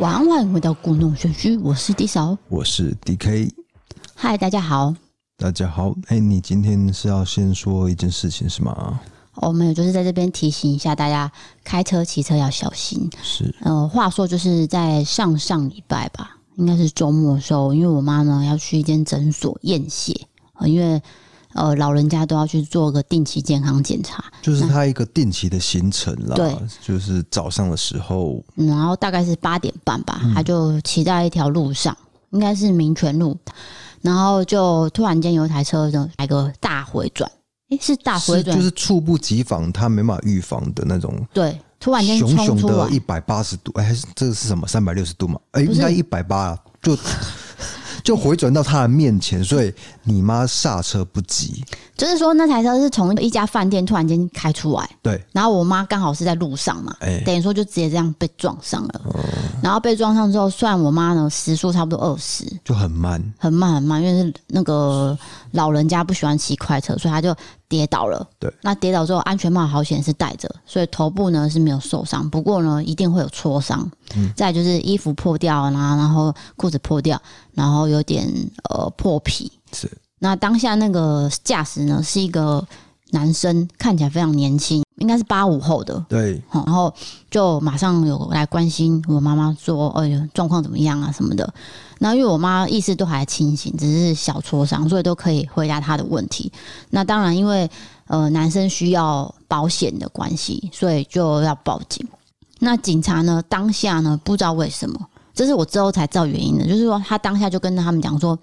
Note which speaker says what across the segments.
Speaker 1: 晚安，欢迎回到故弄玄虚，我是 D 嫂，
Speaker 2: 我是 DK。
Speaker 1: 嗨，大家好，
Speaker 2: 大家好。哎，你今天是要先说一件事情是吗？
Speaker 1: 哦，没有，就是在这边提醒一下大家，开车骑车要小心。
Speaker 2: 是，
Speaker 1: 呃，话说就是在上上礼拜吧，应该是周末的时候，因为我妈呢要去一间诊所验血，呃，因为呃老人家都要去做个定期健康检查，
Speaker 2: 就是他一个定期的行程啦。
Speaker 1: 对，
Speaker 2: 就是早上的时候，
Speaker 1: 然后大概是八点半吧，他就骑在一条路上，应该是民权路，然后就突然间有一台车就来个大回转。哎，是大回转，
Speaker 2: 就是猝不及防，他没办法预防的那种。
Speaker 1: 对，突然间
Speaker 2: 熊熊的一百八十度，哎，这个是什么？三百六十度嘛？哎，应该一百八，就就回转到他的面前，所以你妈刹车不及。
Speaker 1: 就是说，那台车是从一家饭店突然间开出来，
Speaker 2: 对，
Speaker 1: 然后我妈刚好是在路上嘛，哎，等于说就直接这样被撞上了。哦，然后被撞上之后，虽然我妈呢时速差不多二十，
Speaker 2: 就很慢，
Speaker 1: 很慢很慢，因为是那个老人家不喜欢骑快车，所以他就。跌倒了，
Speaker 2: 对，
Speaker 1: 那跌倒之后安全帽好险是戴着，所以头部呢是没有受伤，不过呢一定会有挫伤。嗯，再就是衣服破掉，啦然后裤子破掉，然后有点呃破皮。
Speaker 2: 是，
Speaker 1: 那当下那个驾驶呢是一个男生，看起来非常年轻，应该是八五后的。
Speaker 2: 对，
Speaker 1: 然后就马上有来关心我妈妈说：“哎呀，状况怎么样啊？什么的。”那因为我妈意识都还清醒，只是小挫伤，所以都可以回答她的问题。那当然，因为呃男生需要保险的关系，所以就要报警。那警察呢，当下呢不知道为什么，这是我之后才知道原因的，就是说他当下就跟他们讲说：“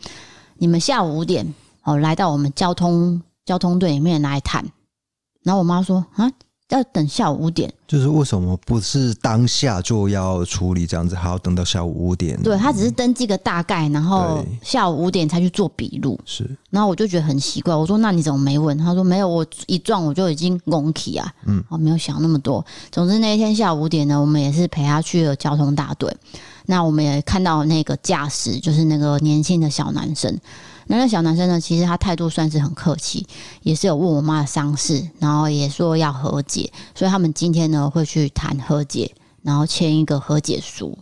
Speaker 1: 你们下午五点哦来到我们交通交通队里面来谈。”然后我妈说：“啊。”要等下午五点，
Speaker 2: 就是为什么不是当下就要处理这样子，还要等到下午五点？
Speaker 1: 对，他只是登记个大概，然后下午五点才去做笔录。
Speaker 2: 是，
Speaker 1: 然后我就觉得很奇怪，我说那你怎么没问？他说没有，我一撞我就已经拱起啊，嗯，我没有想那么多。总之那一天下午五点呢，我们也是陪他去了交通大队。那我们也看到那个驾驶，就是那个年轻的小男生。那那小男生呢，其实他态度算是很客气，也是有问我妈的伤势，然后也说要和解，所以他们今天呢会去谈和解，然后签一个和解书。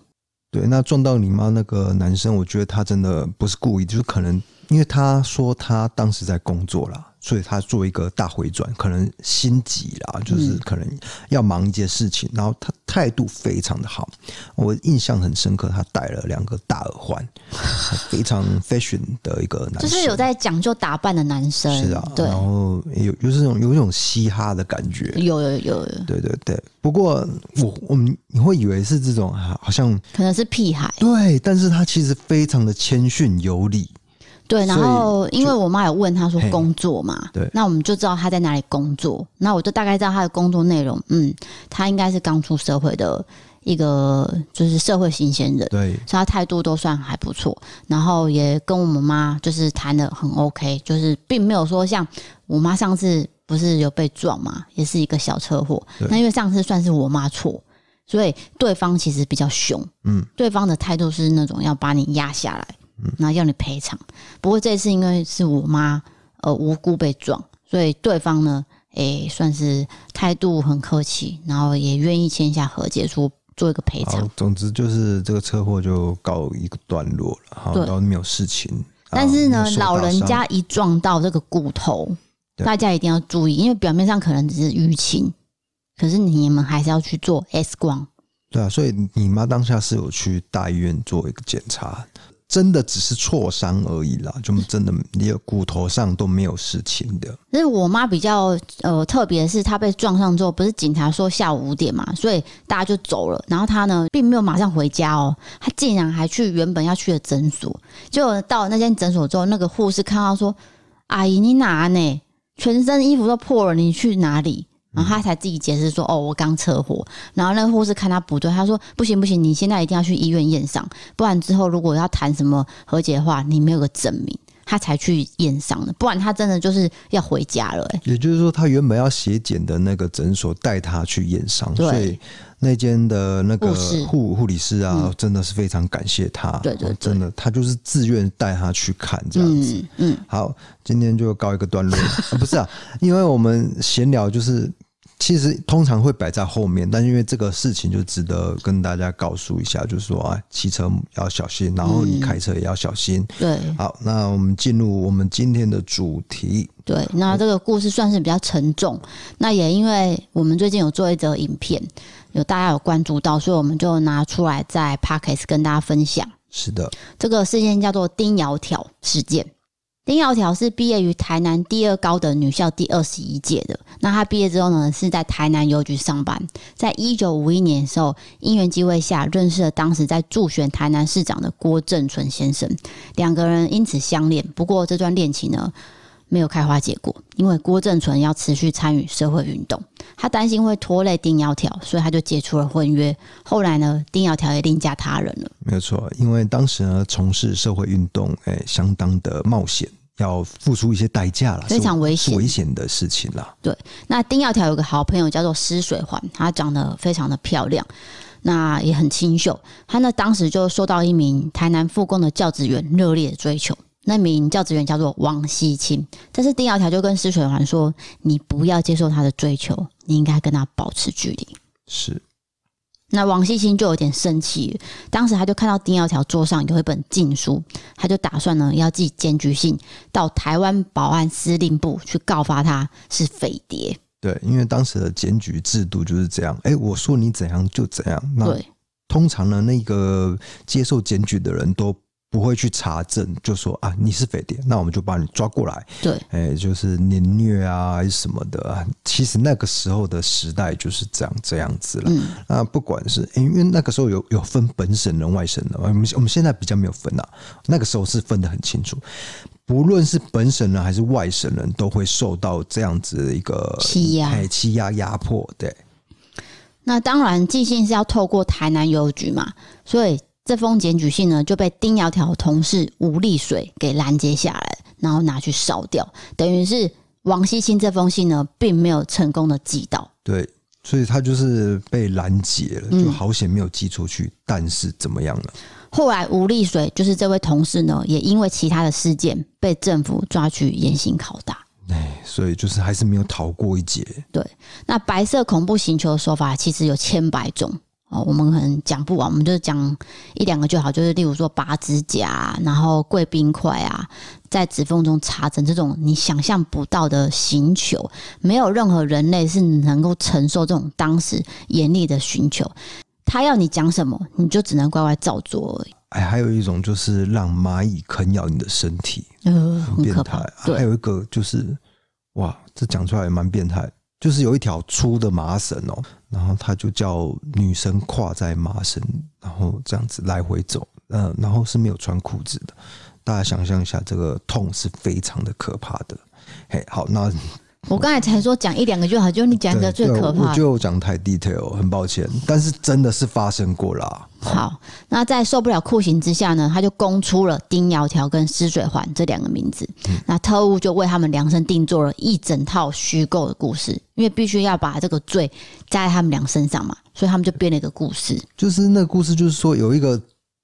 Speaker 2: 对，那撞到你妈那个男生，我觉得他真的不是故意，就是可能因为他说他当时在工作啦。所以他做一个大回转，可能心急啦，就是可能要忙一件事情，然后他态度非常的好，我印象很深刻，他戴了两个大耳环，非常 fashion 的一个男生，
Speaker 1: 就是有在讲究打扮的男生，
Speaker 2: 是啊，对，然后有就是这种有一种嘻哈的感觉，
Speaker 1: 有有有有，
Speaker 2: 对对对，不过我我们你会以为是这种好像
Speaker 1: 可能是屁孩，
Speaker 2: 对，但是他其实非常的谦逊有礼。
Speaker 1: 对，然后因为我妈有问他说工作嘛，
Speaker 2: 对，
Speaker 1: 那我们就知道他在哪里工作，那我就大概知道他的工作内容，嗯，他应该是刚出社会的一个就是社会新鲜人，
Speaker 2: 对，
Speaker 1: 所以他态度都算还不错，然后也跟我们妈就是谈的很 OK，就是并没有说像我妈上次不是有被撞嘛，也是一个小车祸，那因为上次算是我妈错，所以对方其实比较凶，嗯，对方的态度是那种要把你压下来。然后要你赔偿，不过这次因为是我妈呃无辜被撞，所以对方呢，诶算是态度很客气，然后也愿意签下和解书，做一个赔偿。
Speaker 2: 总之就是这个车祸就告一个段落了，好，然后没有事情。
Speaker 1: 但是呢，老人家一撞到这个骨头，大家一定要注意，因为表面上可能只是淤青，可是你们还是要去做 X 光。
Speaker 2: 对啊，所以你妈当下是有去大医院做一个检查。真的只是挫伤而已啦，就真的连骨头上都没有事情的。
Speaker 1: 但是我妈比较呃特别是，她被撞上之后，不是警察说下午五点嘛，所以大家就走了。然后她呢，并没有马上回家哦，她竟然还去原本要去的诊所。就到了那间诊所之后，那个护士看到说：“阿姨，你哪呢？全身衣服都破了，你去哪里？”然后他才自己解释说：“哦，我刚车祸。”然后那个护士看他不对，他说：“不行不行，你现在一定要去医院验伤，不然之后如果要谈什么和解的话，你没有个证明。”他才去验伤的，不然他真的就是要回家了。哎，
Speaker 2: 也就是说，他原本要血检的那个诊所带他去验伤，所以那间的那个护护理师啊、嗯，真的是非常感谢他。
Speaker 1: 对对，对，
Speaker 2: 真的，他就是自愿带他去看这样子。
Speaker 1: 嗯，嗯
Speaker 2: 好，今天就告一个段落。啊不是啊，因为我们闲聊就是。其实通常会摆在后面，但因为这个事情就值得跟大家告诉一下，就是说啊，骑车要小心，然后你开车也要小心。
Speaker 1: 对，
Speaker 2: 好，那我们进入我们今天的主题。
Speaker 1: 对，那这个故事算是比较沉重，那也因为我们最近有做一则影片，有大家有关注到，所以我们就拿出来在 Podcast 跟大家分享。
Speaker 2: 是的，
Speaker 1: 这个事件叫做丁窈窕事件。丁耀条是毕业于台南第二高等女校第二十一届的。那他毕业之后呢，是在台南邮局上班。在一九五一年的时候，因缘机会下认识了当时在助选台南市长的郭正淳先生，两个人因此相恋。不过这段恋情呢，没有开花结果，因为郭正淳要持续参与社会运动，他担心会拖累丁窈窕，所以他就解除了婚约。后来呢，丁窈窕也另嫁他人了。
Speaker 2: 没有错，因为当时呢，从事社会运动，哎，相当的冒险。要付出一些代价了，
Speaker 1: 非常危险、
Speaker 2: 危险的事情了。
Speaker 1: 对，那丁窈窕有个好朋友叫做施水环，她长得非常的漂亮，那也很清秀。她呢当时就受到一名台南复工的教职员热烈的追求，那名教职员叫做王西清。但是丁窈窕就跟施水环说：“你不要接受他的追求，你应该跟他保持距离。”
Speaker 2: 是。
Speaker 1: 那王西清就有点生气，当时他就看到丁窈窕桌上有一本禁书，他就打算呢要寄检举信到台湾保安司令部去告发他是匪谍。
Speaker 2: 对，因为当时的检举制度就是这样，哎，我说你怎样就怎样。那对，通常呢，那个接受检举的人都。不会去查证，就说啊，你是匪谍，那我们就把你抓过来。
Speaker 1: 对，
Speaker 2: 哎、欸，就是凌虐啊，还是什么的啊。其实那个时候的时代就是这样这样子了。嗯，那不管是、欸、因为那个时候有有分本省人、外省人，我们我们现在比较没有分啊。那个时候是分得很清楚，不论是本省人还是外省人，都会受到这样子的一个
Speaker 1: 欺压、
Speaker 2: 欸、欺压、压迫。对，
Speaker 1: 那当然寄信是要透过台南邮局嘛，所以。这封检举信呢，就被丁窈窕同事吴立水给拦截下来，然后拿去烧掉。等于是王西清这封信呢，并没有成功的寄到。
Speaker 2: 对，所以他就是被拦截了，就好险没有寄出去。嗯、但是怎么样呢？
Speaker 1: 后来吴立水就是这位同事呢，也因为其他的事件被政府抓去严刑拷打。
Speaker 2: 哎，所以就是还是没有逃过一劫。
Speaker 1: 对，那白色恐怖刑求的手法其实有千百种。哦，我们可能讲不完，我们就讲一两个就好。就是例如说拔指甲，然后跪冰块啊，在指缝中插针，这种你想象不到的刑求，没有任何人类是能够承受这种当时严厉的寻求。他要你讲什么，你就只能乖乖照做而已。
Speaker 2: 哎，还有一种就是让蚂蚁啃咬你的身体，
Speaker 1: 呃，
Speaker 2: 很变态。还有一个就是，哇，这讲出来也蛮变态。就是有一条粗的麻绳哦，然后他就叫女生跨在麻绳，然后这样子来回走，嗯，然后是没有穿裤子的。大家想象一下，这个痛是非常的可怕的。嘿，好，那。
Speaker 1: 我刚才才说讲一两个就好，就你讲的最可怕。
Speaker 2: 我就讲太 detail，很抱歉，但是真的是发生过啦。
Speaker 1: 好，那在受不了酷刑之下呢，他就供出了丁窈窕跟施水环这两个名字。嗯、那特务就为他们量身定做了一整套虚构的故事，因为必须要把这个罪加在他们俩身上嘛，所以他们就编了一个故事。
Speaker 2: 就是那个故事，就是说有一个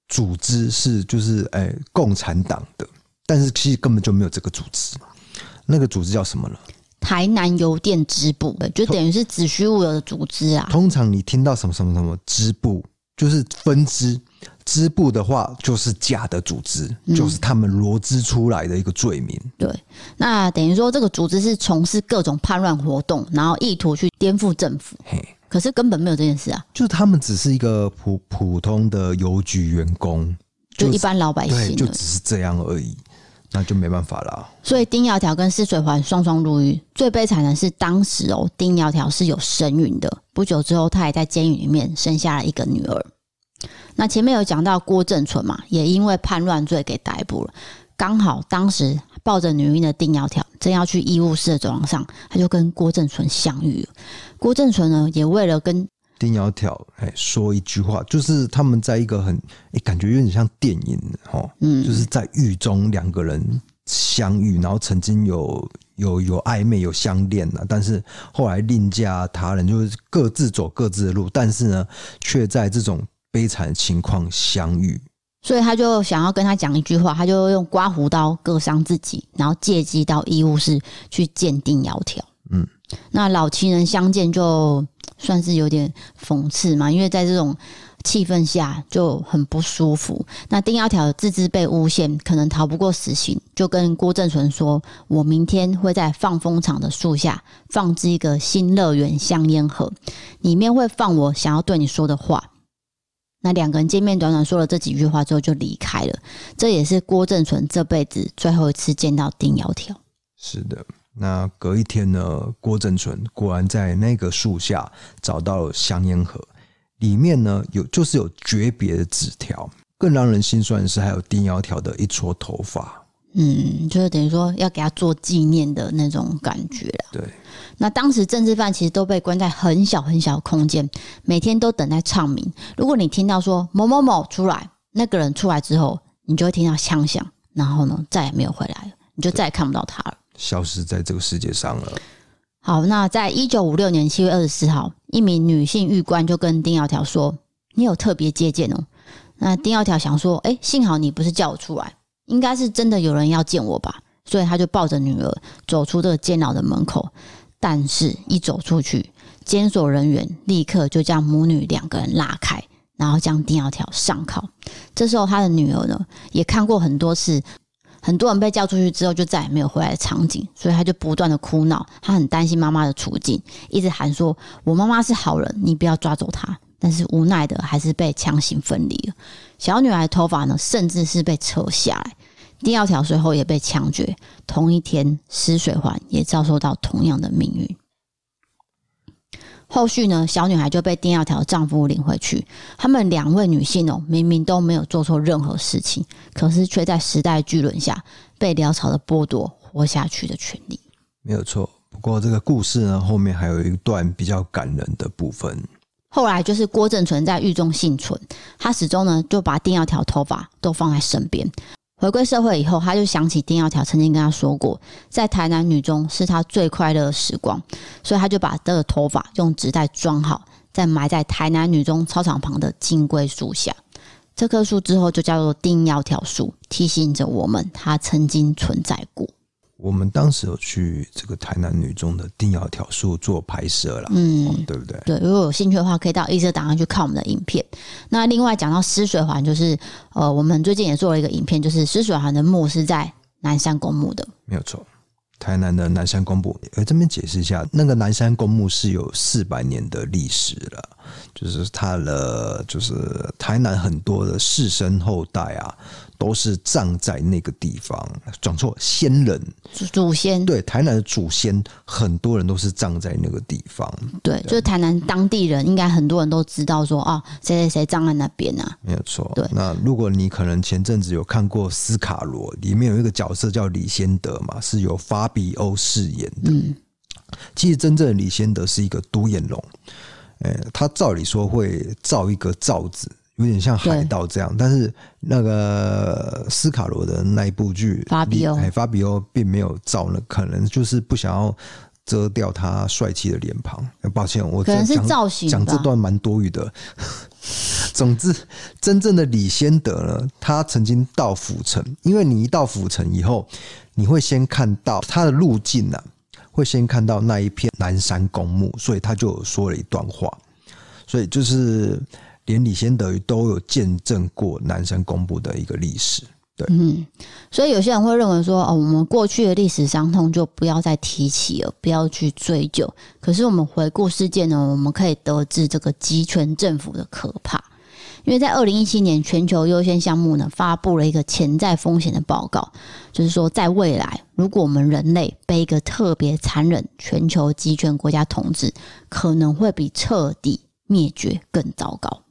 Speaker 2: 组织是就是哎、欸、共产党的，但是其实根本就没有这个组织。那个组织叫什么呢？
Speaker 1: 台南邮电支部，就等于是子虚乌有的组织啊。
Speaker 2: 通常你听到什么什么什么支部，就是分支；支部的话，就是假的组织，嗯、就是他们罗织出来的一个罪名。
Speaker 1: 对，那等于说这个组织是从事各种叛乱活动，然后意图去颠覆政府。嘿，可是根本没有这件事啊，
Speaker 2: 就是他们只是一个普普通的邮局员工，
Speaker 1: 就一般老百姓，
Speaker 2: 就只是这样而已。那就没办法了。
Speaker 1: 所以丁窈窕跟施水环双双入狱。最悲惨的是，当时哦，丁窈窕是有身孕的。不久之后，她也在监狱里面生下了一个女儿。那前面有讲到郭正淳嘛，也因为叛乱罪给逮捕了。刚好当时抱着女婴的丁窈窕正要去医务室的走廊上，他就跟郭正淳相遇了。郭正淳呢，也为了跟
Speaker 2: 丁窈窕哎说一句话，就是他们在一个很哎感觉有点像电影哦，嗯，就是在狱中两个人相遇，然后曾经有有有暧昧有相恋了，但是后来另嫁他人，就是各自走各自的路，但是呢，却在这种悲惨的情况相遇，
Speaker 1: 所以他就想要跟他讲一句话，他就用刮胡刀割伤自己，然后借机到医务室去见丁窈窕，嗯。那老情人相见，就 算是有点讽刺嘛，因为在这种气氛下就很不舒服。那丁窈窕自知被诬陷，可能逃不过死刑，就跟郭正淳说：“我明天会在放风场的树下放置一个新乐园香烟盒，里面会放我想要对你说的话。”那两个人见面，短短说了这几句话之后就离开了。这也是郭正淳这辈子最后一次见到丁窈窕。
Speaker 2: 是的。那隔一天呢，郭正淳果然在那个树下找到了香烟盒，里面呢有就是有诀别的纸条。更让人心酸的是，还有丁窈窕的一撮头发。
Speaker 1: 嗯，就是等于说要给他做纪念的那种感觉了。
Speaker 2: 对。
Speaker 1: 那当时政治犯其实都被关在很小很小的空间，每天都等待唱名。如果你听到说某某某出来，那个人出来之后，你就会听到枪响，然后呢再也没有回来了，你就再也看不到他了。
Speaker 2: 消失在这个世界上了。
Speaker 1: 好，那在一九五六年七月二十四号，一名女性狱官就跟丁耀条说：“你有特别接见哦。”那丁耀条想说：“哎，幸好你不是叫我出来，应该是真的有人要见我吧？”所以他就抱着女儿走出这个监牢的门口。但是，一走出去，监所人员立刻就将母女两个人拉开，然后将丁耀条上铐。这时候，他的女儿呢，也看过很多次。很多人被叫出去之后就再也没有回来的场景，所以他就不断的哭闹，他很担心妈妈的处境，一直喊说：“我妈妈是好人，你不要抓走她。”但是无奈的还是被强行分离了。小女孩头发呢，甚至是被扯下来。第二条随后也被枪决。同一天，施水环也遭受到同样的命运。后续呢，小女孩就被丁耀条丈夫领回去。他们两位女性哦，明明都没有做错任何事情，可是却在时代巨轮下被潦草的剥夺活下去的权利。
Speaker 2: 没有错。不过这个故事呢，后面还有一段比较感人的部分。
Speaker 1: 后来就是郭正淳在狱中幸存，他始终呢就把丁耀条头发都放在身边。回归社会以后，他就想起丁耀条曾经跟他说过，在台南女中是他最快乐的时光，所以他就把这个头发用纸袋装好，再埋在台南女中操场旁的金龟树下。这棵树之后就叫做丁耀条树，提醒着我们，他曾经存在过。
Speaker 2: 我们当时有去这个台南女中的定窑挑树做拍摄了，嗯、哦，对不对？
Speaker 1: 对，如果有兴趣的话，可以到一色档案去看我们的影片。那另外讲到施水环，就是呃，我们最近也做了一个影片，就是施水环的墓是在南山公墓的，
Speaker 2: 没有错。台南的南山公墓，呃，这边解释一下，那个南山公墓是有四百年的历史了，就是它的，就是台南很多的士绅后代啊。都是葬在那个地方，讲错，先人
Speaker 1: 祖先，
Speaker 2: 对，台南的祖先，很多人都是葬在那个地方。
Speaker 1: 对，对就是台南当地人，应该很多人都知道说啊，谁谁谁葬在那边啊，
Speaker 2: 没有错。
Speaker 1: 对，
Speaker 2: 那如果你可能前阵子有看过《斯卡罗》，里面有一个角色叫李先德嘛，是由法比欧饰演的。嗯，其实真正的李先德是一个独眼龙，欸，他照理说会造一个罩子。有点像海盗这样，但是那个斯卡罗的那一部剧，
Speaker 1: 法比欧，
Speaker 2: 法比欧并没有照，那可能就是不想要遮掉他帅气的脸庞。抱歉，我
Speaker 1: 可能是造型
Speaker 2: 讲这段蛮多余的。总之，真正的李先德呢，他曾经到府城，因为你一到府城以后，你会先看到他的路径呢，会先看到那一片南山公墓，所以他就说了一段话，所以就是。连李先德都有见证过南山公布的一个历史，对，
Speaker 1: 嗯，所以有些人会认为说，哦，我们过去的历史伤痛就不要再提起了，不要去追究。可是我们回顾事件呢，我们可以得知这个集权政府的可怕。因为在二零一七年，全球优先项目呢发布了一个潜在风险的报告，就是说，在未来，如果我们人类被一个特别残忍全球集权国家统治，可能会比彻底灭绝更糟糕。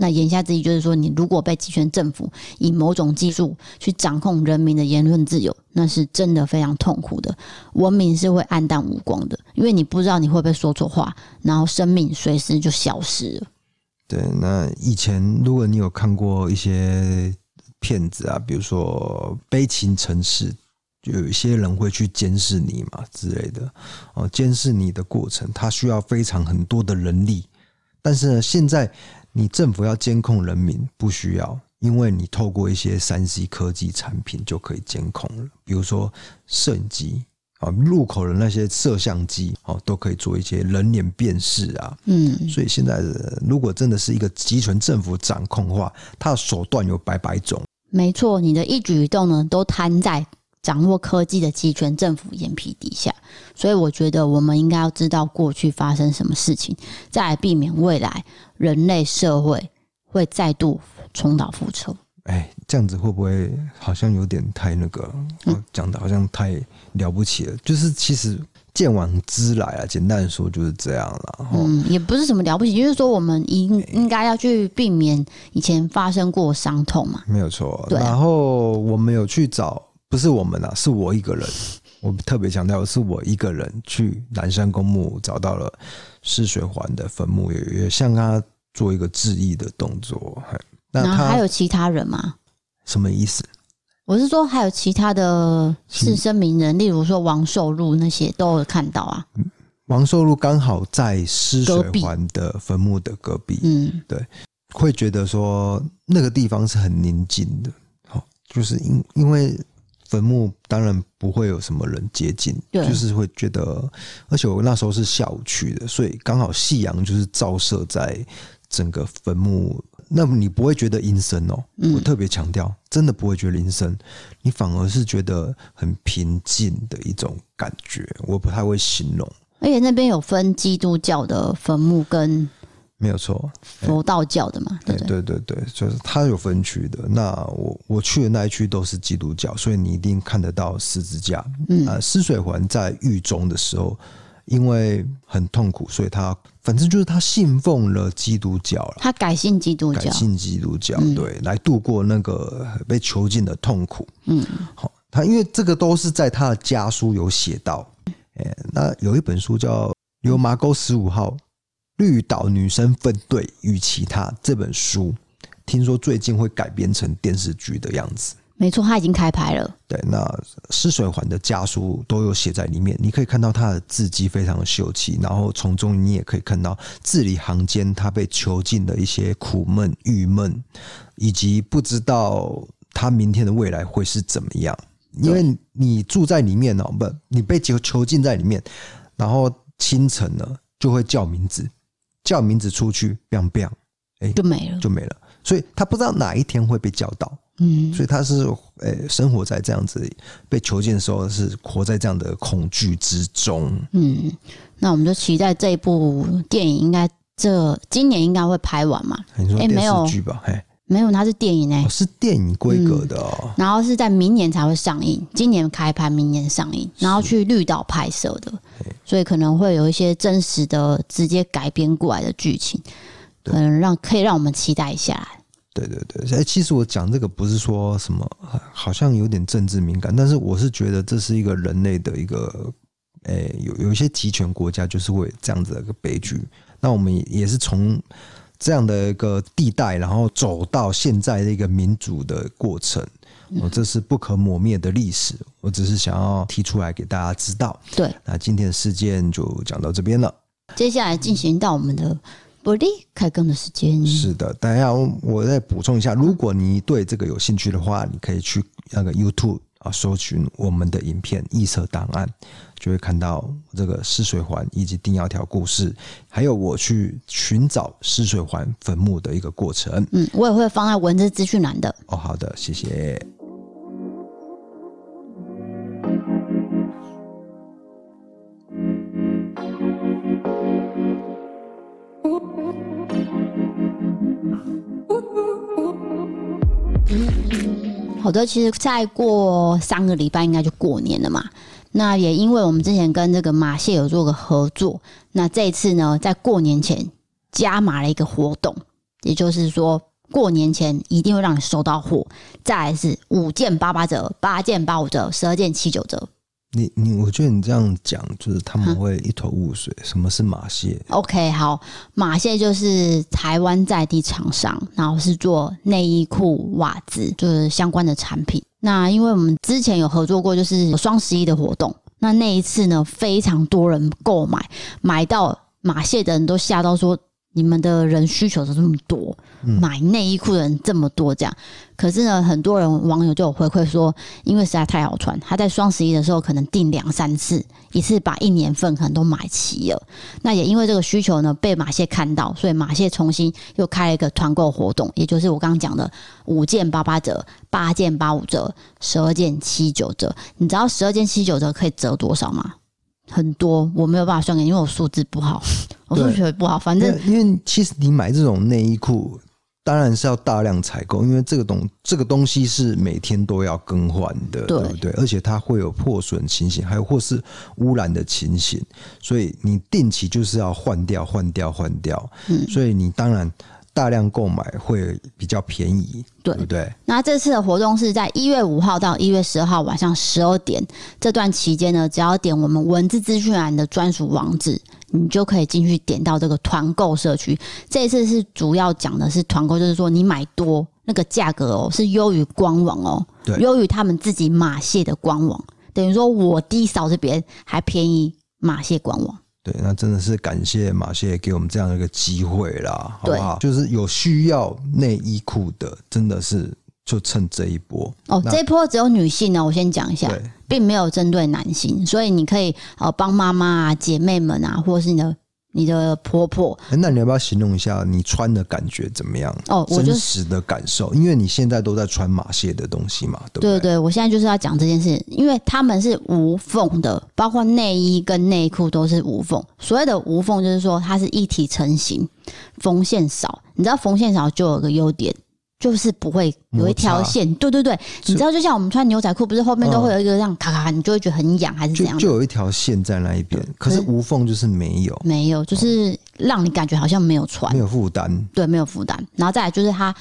Speaker 1: 那言下之意就是说，你如果被集权政府以某种技术去掌控人民的言论自由，那是真的非常痛苦的。文明是会黯淡无光的，因为你不知道你会不会说错话，然后生命随时就消失了。
Speaker 2: 对，那以前如果你有看过一些片子啊，比如说《悲情城市》，就有一些人会去监视你嘛之类的哦，监视你的过程，它需要非常很多的人力，但是呢，现在。你政府要监控人民不需要，因为你透过一些三 C 科技产品就可以监控了，比如说摄影机啊，入口的那些摄像机哦，都可以做一些人脸辨识啊。嗯，所以现在如果真的是一个集权政府掌控的话，它的手段有百百种。
Speaker 1: 没错，你的一举一动呢，都摊在掌握科技的集权政府眼皮底下。所以我觉得我们应该要知道过去发生什么事情，再来避免未来人类社会会再度重蹈覆辙。
Speaker 2: 哎，这样子会不会好像有点太那个？嗯，讲的好像太了不起了。就是其实见往知来啊，简单说就是这样了。
Speaker 1: 嗯，也不是什么了不起，就是说我们应应该要去避免以前发生过伤痛嘛。
Speaker 2: 没有错。对啊。然后我们有去找，不是我们啊，是我一个人。我特别强调，是我一个人去南山公墓找到了施水环的坟墓，也也向他做一个致意的动作。那他
Speaker 1: 还有其他人吗？
Speaker 2: 什么意思？
Speaker 1: 我是说还有其他的士绅名人，例如说王寿禄那些都有看到啊。
Speaker 2: 王寿禄刚好在施水环的坟墓的隔壁，嗯，对，会觉得说那个地方是很宁静的，好，就是因因为坟墓当然不会有什么人接近，就是会觉得，而且我那时候是下午去的，所以刚好夕阳就是照射在整个坟墓。那么你不会觉得阴森哦？我特别强调，真的不会觉得阴森，你反而是觉得很平静的一种感觉。我不太会形容。
Speaker 1: 而且那边有分基督教的坟墓跟
Speaker 2: 没有错
Speaker 1: 佛道教的嘛？对
Speaker 2: 对对对，就是它有分区的。那我我去的那一区都是基督教，所以你一定看得到十字架。嗯啊，施水环在狱中的时候。因为很痛苦，所以他反正就是他信奉了基督教了。
Speaker 1: 他改信基督教，
Speaker 2: 改信基督教，嗯、对，来度过那个被囚禁的痛苦。嗯，好，他因为这个都是在他的家书有写到。哎，那有一本书叫《流麻沟十五号绿岛女生分队与其他》这本书，听说最近会改编成电视剧的样子。
Speaker 1: 没错，他已经开拍了。
Speaker 2: 对，那施水环的家书都有写在里面，你可以看到他的字迹非常的秀气，然后从中你也可以看到字里行间他被囚禁的一些苦闷、郁闷，以及不知道他明天的未来会是怎么样。因为你住在里面哦，不，你被囚囚禁在里面，然后清晨呢就会叫名字，叫名字出去，biang biang，哎，
Speaker 1: 就没了，
Speaker 2: 就没了。所以他不知道哪一天会被叫到。嗯，所以他是诶、欸，生活在这样子被囚禁的时候，是活在这样的恐惧之中。
Speaker 1: 嗯，那我们就期待这一部电影应该这今年应该会拍完嘛？
Speaker 2: 你说电视剧吧？嘿、欸，
Speaker 1: 没有，它是电影哎、欸，
Speaker 2: 是电影规格的哦、嗯。
Speaker 1: 然后是在明年才会上映，今年开拍，明年上映，然后去绿岛拍摄的，所以可能会有一些真实的直接改编过来的剧情，可能让可以让我们期待一下。
Speaker 2: 对对对，哎，其实我讲这个不是说什么，好像有点政治敏感，但是我是觉得这是一个人类的一个，哎，有有一些集权国家就是会这样子的一个悲剧。那我们也是从这样的一个地带，然后走到现在的一个民主的过程，哦，这是不可磨灭的历史。我只是想要提出来给大家知道。
Speaker 1: 对，
Speaker 2: 那今天的事件就讲到这边了，
Speaker 1: 接下来进行到我们的。我的开更的时间
Speaker 2: 是的，等一下我再补充一下，如果你对这个有兴趣的话，你可以去那个 YouTube 啊，搜寻我们的影片《异色档案》，就会看到这个失水环以及丁窈窕故事，还有我去寻找失水环坟墓的一个过程。
Speaker 1: 嗯，我也会放在文字资讯栏的。
Speaker 2: 哦，好的，谢谢。
Speaker 1: 好的，其实再过三个礼拜应该就过年了嘛。那也因为我们之前跟这个马蟹有做个合作，那这一次呢，在过年前加码了一个活动，也就是说过年前一定会让你收到货。再来是五件八八折，八件八五折，十二件七九折。
Speaker 2: 你你，我觉得你这样讲，就是他们会一头雾水。什么是马蟹
Speaker 1: ？OK，好，马蟹就是台湾在地厂商，然后是做内衣裤、袜子，就是相关的产品。那因为我们之前有合作过，就是双十一的活动，那那一次呢，非常多人购买，买到马蟹的人都吓到说。你们的人需求都这么多，买内衣裤的人这么多，这样，可是呢，很多人网友就有回馈说，因为实在太好穿，他在双十一的时候可能订两三次，一次把一年份可能都买齐了。那也因为这个需求呢，被马谢看到，所以马谢重新又开了一个团购活动，也就是我刚刚讲的五件八八折、八件八五折、十二件七九折。你知道十二件七九折可以折多少吗？很多，我没有办法算给你，因为我数字不好，我数学不好。反正
Speaker 2: 因为，其实你买这种内衣裤，当然是要大量采购，因为这个东这个东西是每天都要更换的，对，对不对？而且它会有破损情形，还有或是污染的情形，所以你定期就是要换掉、换掉、换掉。嗯，所以你当然。大量购买会比较便宜，对不对？
Speaker 1: 那这次的活动是在一月五号到一月十二号晚上十二点这段期间呢，只要点我们文字资讯栏的专属网址，你就可以进去点到这个团购社区。这一次是主要讲的是团购，就是说你买多那个价格哦，是优于官网哦，对，优于他们自己马蟹的官网，等于说我低扫这边还便宜马蟹官网。
Speaker 2: 对，那真的是感谢马谢给我们这样的一个机会啦，好不好？就是有需要内衣裤的，真的是就趁这一波
Speaker 1: 哦。这一波只有女性呢，我先讲一下，并没有针对男性，所以你可以呃帮妈妈啊、姐妹们啊，或者是你的。你的婆婆，
Speaker 2: 那你要不要形容一下你穿的感觉怎么样？哦，我真实的感受，因为你现在都在穿马蟹的东西嘛，对不对？
Speaker 1: 对对，我现在就是要讲这件事，因为他们是无缝的，包括内衣跟内裤都是无缝。所谓的无缝，就是说它是一体成型，缝线少。你知道缝线少就有个优点。就是不会有一条线，对对对，你知道，就像我们穿牛仔裤，不是后面都会有一个这样咔咔，你就会觉得很痒，还是怎样
Speaker 2: 就？就有一条线在那一边，可是无缝就是没有，
Speaker 1: 没有，就是让你感觉好像没有穿，
Speaker 2: 没有负担，
Speaker 1: 对，没有负担。然后再来就是它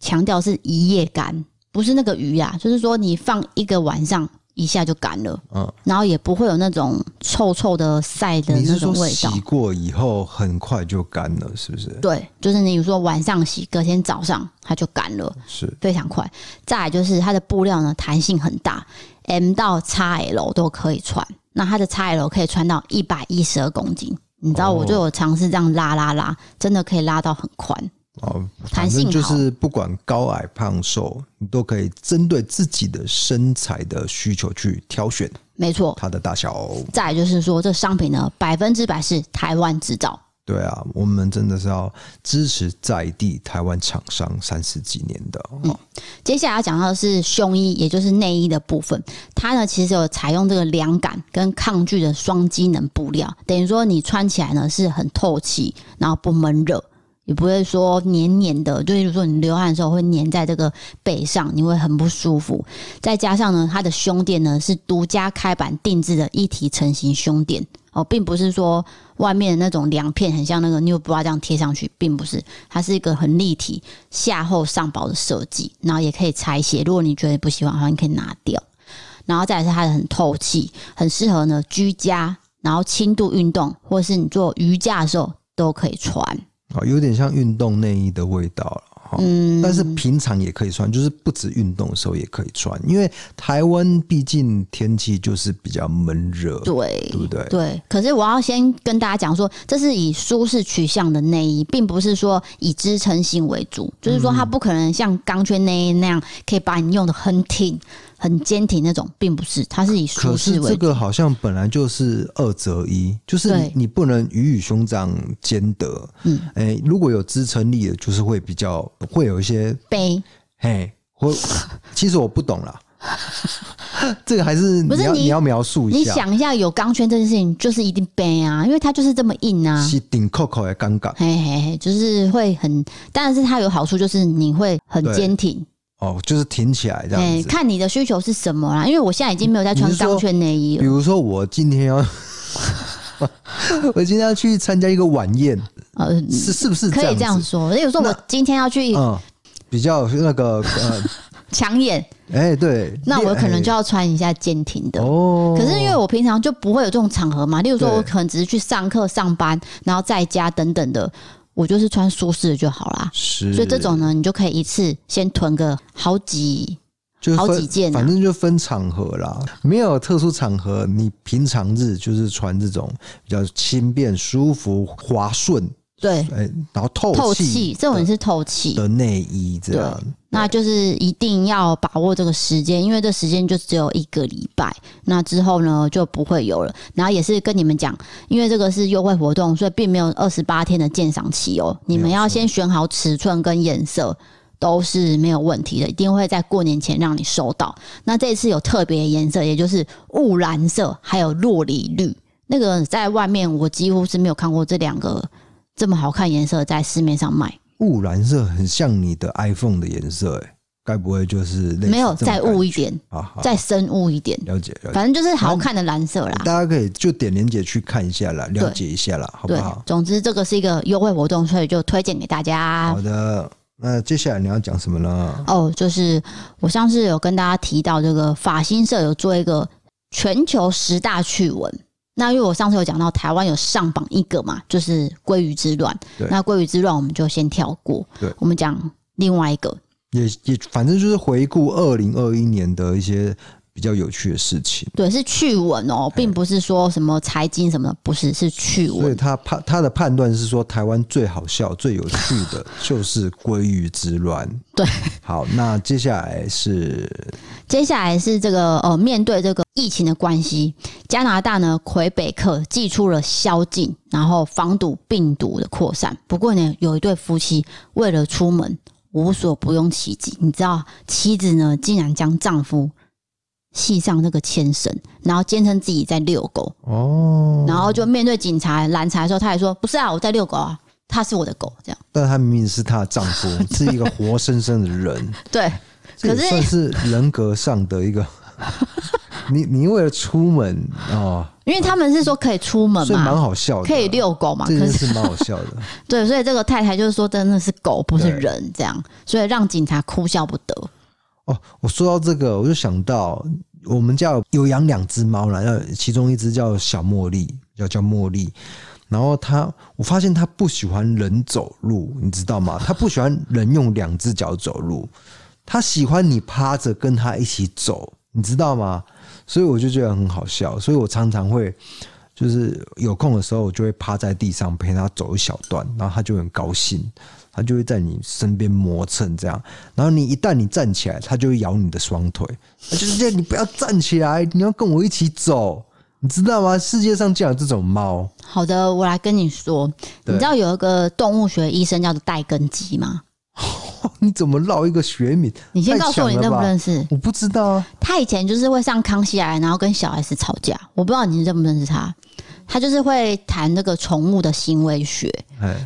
Speaker 1: 强调是一夜干，不是那个鱼啊，就是说你放一个晚上。一下就干了，嗯，然后也不会有那种臭臭的晒的那种味道。
Speaker 2: 洗过以后很快就干了，是不是？
Speaker 1: 对，就是你比如说晚上洗，隔天早上它就干了，是非常快。再来就是它的布料呢，弹性很大，M 到 XL 都可以穿。那它的 XL 可以穿到一百一十二公斤，你知道，我就有尝试这样拉拉拉，真的可以拉到很宽。
Speaker 2: 哦，反正就是不管高矮胖瘦，你都可以针对自己的身材的需求去挑选。
Speaker 1: 没错，
Speaker 2: 它的大小。
Speaker 1: 再来就是说，这商品呢，百分之百是台湾制造。
Speaker 2: 对啊，我们真的是要支持在地台湾厂商三十几年的。
Speaker 1: 嗯，接下来要讲到的是胸衣，也就是内衣的部分。它呢，其实有采用这个凉感跟抗拒的双机能布料，等于说你穿起来呢是很透气，然后不闷热。也不会说黏黏的，就比如说你流汗的时候会黏在这个背上，你会很不舒服。再加上呢，它的胸垫呢是独家开版定制的一体成型胸垫哦，并不是说外面的那种两片很像那个 New Bra 这样贴上去，并不是，它是一个很立体下厚上薄的设计，然后也可以拆卸。如果你觉得不喜欢的话，你可以拿掉。然后再来是它的很透气，很适合呢居家，然后轻度运动或是你做瑜伽的时候都可以穿。
Speaker 2: 啊，有点像运动内衣的味道了。嗯，但是平常也可以穿，就是不止运动的时候也可以穿，因为台湾毕竟天气就是比较闷热，
Speaker 1: 对，
Speaker 2: 对不对？
Speaker 1: 对。可是我要先跟大家讲说，这是以舒适取向的内衣，并不是说以支撑性为主，就是说它不可能像钢圈内衣那样可以把你用的很挺。很坚挺那种，并不是，它是以舒适为主。可是
Speaker 2: 这个好像本来就是二择一，就是你，不能鱼与熊掌兼得。嗯，哎、欸，如果有支撑力的，就是会比较会有一些
Speaker 1: 背。
Speaker 2: 嘿，我 其实我不懂啦，这个还是你要，不是你，你要描述一下。
Speaker 1: 你想一下，有钢圈这件事情，就是一定背啊，因为它就是这么硬啊。
Speaker 2: 是顶扣扣也尴尬。
Speaker 1: 嘿嘿嘿，就是会很，但是它有好处，就是你会很坚挺。
Speaker 2: 哦，就是挺起来这样子。欸，
Speaker 1: 看你的需求是什么啦？因为我现在已经没有在穿钢圈内衣了。
Speaker 2: 比如说，我今天要，我今天要去参加一个晚宴，呃，是是不是
Speaker 1: 可以这样说？例如说，我今天要去，嗯，
Speaker 2: 比较那个呃
Speaker 1: 抢眼，
Speaker 2: 哎，对，
Speaker 1: 那我可能就要穿一下坚挺的哦。可是因为我平常就不会有这种场合嘛，例如说，我可能只是去上课、上班，然后在家等等的。我就是穿舒适的就好啦，是，所以这种呢，你就可以一次先囤个好几，就好几件，
Speaker 2: 反正就分场合啦。没有特殊场合，你平常日就是穿这种比较轻便、舒服、滑顺
Speaker 1: 对，
Speaker 2: 哎，然后透
Speaker 1: 透气，这种是透气
Speaker 2: 的内衣，这样，
Speaker 1: 那就是一定要把握这个时间，因为这时间就只有一个礼拜，那之后呢就不会有了。然后也是跟你们讲，因为这个是优惠活动，所以并没有二十八天的鉴赏期哦。你们要先选好尺寸跟颜色，都是没有问题的，一定会在过年前让你收到。那这次有特别的颜色，也就是雾蓝色，还有洛里绿，那个在外面我几乎是没有看过这两个。这么好看颜色在市面上卖，
Speaker 2: 雾蓝色很像你的 iPhone 的颜色，哎，该不会就是
Speaker 1: 没有再雾一点啊，再深雾一点？
Speaker 2: 了解，了解，
Speaker 1: 反正就是好看的蓝色啦。
Speaker 2: 大家可以就点链接去看一下啦，了解一下啦，好不好？
Speaker 1: 总之这个是一个优惠活动，所以就推荐给大家。
Speaker 2: 好的，那接下来你要讲什么呢？
Speaker 1: 哦，就是我上次有跟大家提到这个法新社有做一个全球十大趣闻。那因为我上次有讲到台湾有上榜一个嘛，就是鲑鱼之乱。那鲑鱼之乱我们就先跳过。对，我们讲另外一个，
Speaker 2: 也也反正就是回顾二零二一年的一些比较有趣的事情。
Speaker 1: 对，是趣闻哦，并不是说什么财经什么的，不是，是趣闻。
Speaker 2: 所以他判他的判断是说，台湾最好笑、最有趣的就是鲑鱼之乱。
Speaker 1: 对，
Speaker 2: 好，那接下来是。
Speaker 1: 接下来是这个呃，面对这个疫情的关系，加拿大呢，魁北克寄出了宵禁，然后防堵病毒的扩散。不过呢，有一对夫妻为了出门无所不用其极，你知道，妻子呢竟然将丈夫系上那个牵绳，然后坚称自己在遛狗哦，然后就面对警察拦查的时候，他还说：“不是啊，我在遛狗啊，他是我的狗。”这样，
Speaker 2: 但他明明是她的丈夫，是一个活生生的人，
Speaker 1: 对。
Speaker 2: 可是算是人格上的一个，你你为了出门哦，
Speaker 1: 因为他们是说可以出门嘛，
Speaker 2: 蛮好笑的，
Speaker 1: 可以遛狗嘛，
Speaker 2: 这件事蛮好笑的。
Speaker 1: 对，所以这个太太就是说，真的是狗不是人这样，所以让警察哭笑不得。
Speaker 2: 哦，我说到这个，我就想到我们家有养两只猫了，要其中一只叫小茉莉，叫叫茉莉。然后他，我发现他不喜欢人走路，你知道吗？他不喜欢人用两只脚走路。他喜欢你趴着跟他一起走，你知道吗？所以我就觉得很好笑，所以我常常会就是有空的时候，我就会趴在地上陪他走一小段，然后他就很高兴，他就会在你身边磨蹭这样。然后你一旦你站起来，它就会咬你的双腿，他就是这样，你不要站起来，你要跟我一起走，你知道吗？世界上竟然有这种猫。
Speaker 1: 好的，我来跟你说，你知道有一个动物学医生叫做戴根基吗？
Speaker 2: 你怎么绕一个学名？
Speaker 1: 你先告诉我你认不认识？
Speaker 2: 我不知道啊。
Speaker 1: 他以前就是会上康熙来，然后跟小 S 吵架。我不知道你认不认识他。他就是会谈那个宠物的行为学，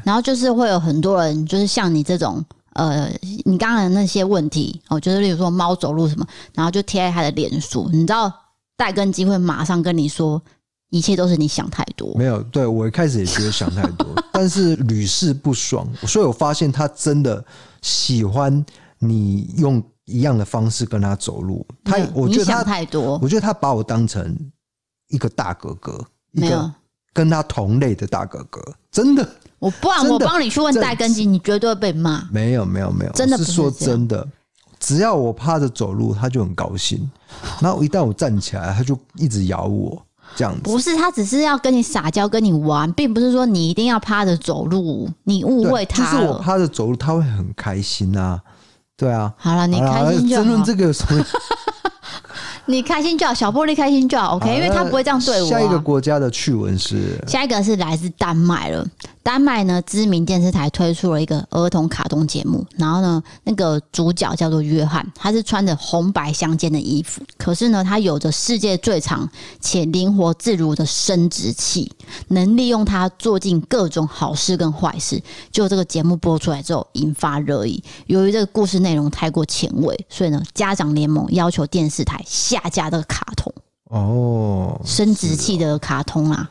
Speaker 1: 然后就是会有很多人，就是像你这种，呃，你刚刚的那些问题哦，就是例如说猫走路什么，然后就贴在他的脸书。你知道戴根基会马上跟你说，一切都是你想太多。
Speaker 2: 没有，对，我一开始也觉得想太多，但是屡试不爽，所以我发现他真的。喜欢你用一样的方式跟他走路，他我觉得他
Speaker 1: 太多，
Speaker 2: 我觉得他把我当成一个大哥哥，一个跟他同类的大哥哥，真的。
Speaker 1: 我不然我帮你去问戴根基，你绝对会被骂。
Speaker 2: 没有没有没有，真的是说真的，只要我趴着走路，他就很高兴，然后一旦我站起来，他就一直咬我。这样子
Speaker 1: 不是，他只是要跟你撒娇，跟你玩，并不是说你一定要趴着走路。你误会他了。
Speaker 2: 就是我趴着走路，他会很开心啊。对啊，
Speaker 1: 好了，你开心就好。
Speaker 2: 争论这个有什么？
Speaker 1: 你开心就好，小玻璃开心就好。OK，因为他不会这样对我啊。
Speaker 2: 下一个国家的趣闻是，
Speaker 1: 下一个是来自丹麦了。丹麦呢，知名电视台推出了一个儿童卡通节目，然后呢，那个主角叫做约翰，他是穿着红白相间的衣服，可是呢，他有着世界最长且灵活自如的生殖器，能利用它做尽各种好事跟坏事。就这个节目播出来之后，引发热议。由于这个故事内容太过前卫，所以呢，家长联盟要求电视台下架这个卡通。哦，生殖器的卡通啊。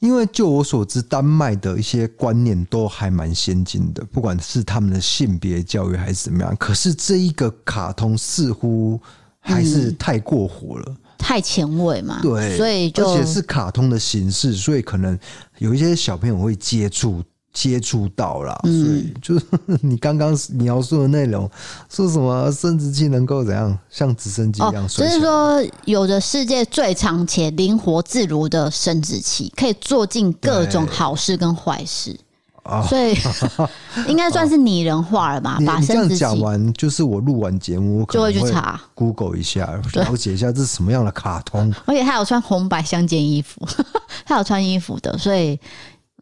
Speaker 2: 因为就我所知，丹麦的一些观念都还蛮先进的，不管是他们的性别教育还是怎么样。可是这一个卡通似乎还是太过火了，嗯、
Speaker 1: 太前卫嘛。
Speaker 2: 对，
Speaker 1: 所以就
Speaker 2: 而且是卡通的形式，所以可能有一些小朋友会接触。接触到了，所以就是你刚刚描述的内容，说什么生殖器能够怎样像直升机一样？
Speaker 1: 所以说有着世界最长且灵活自如的生殖器，可以做尽各种好事跟坏事。
Speaker 2: 哦、
Speaker 1: 所以 应该算是拟人化了吧？
Speaker 2: 哦、
Speaker 1: 把
Speaker 2: 你这样讲完，就是我录完节目，
Speaker 1: 就会去查
Speaker 2: Google 一下，了解一下这是什么样的卡通。
Speaker 1: 而且他有穿红白相间衣服，他有穿衣服的，所以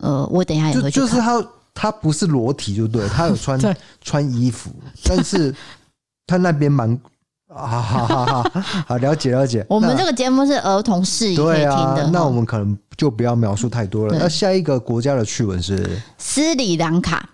Speaker 1: 呃，我等一下也会去。
Speaker 2: 就就是他，他不是裸体，就对，他有穿穿衣服，但是 他那边蛮。啊，好好好，好了解了解。
Speaker 1: 我们这个节目是儿童适宜可以听的，
Speaker 2: 啊，那我们可能就不要描述太多了。那下一个国家的趣闻是
Speaker 1: 斯里兰卡。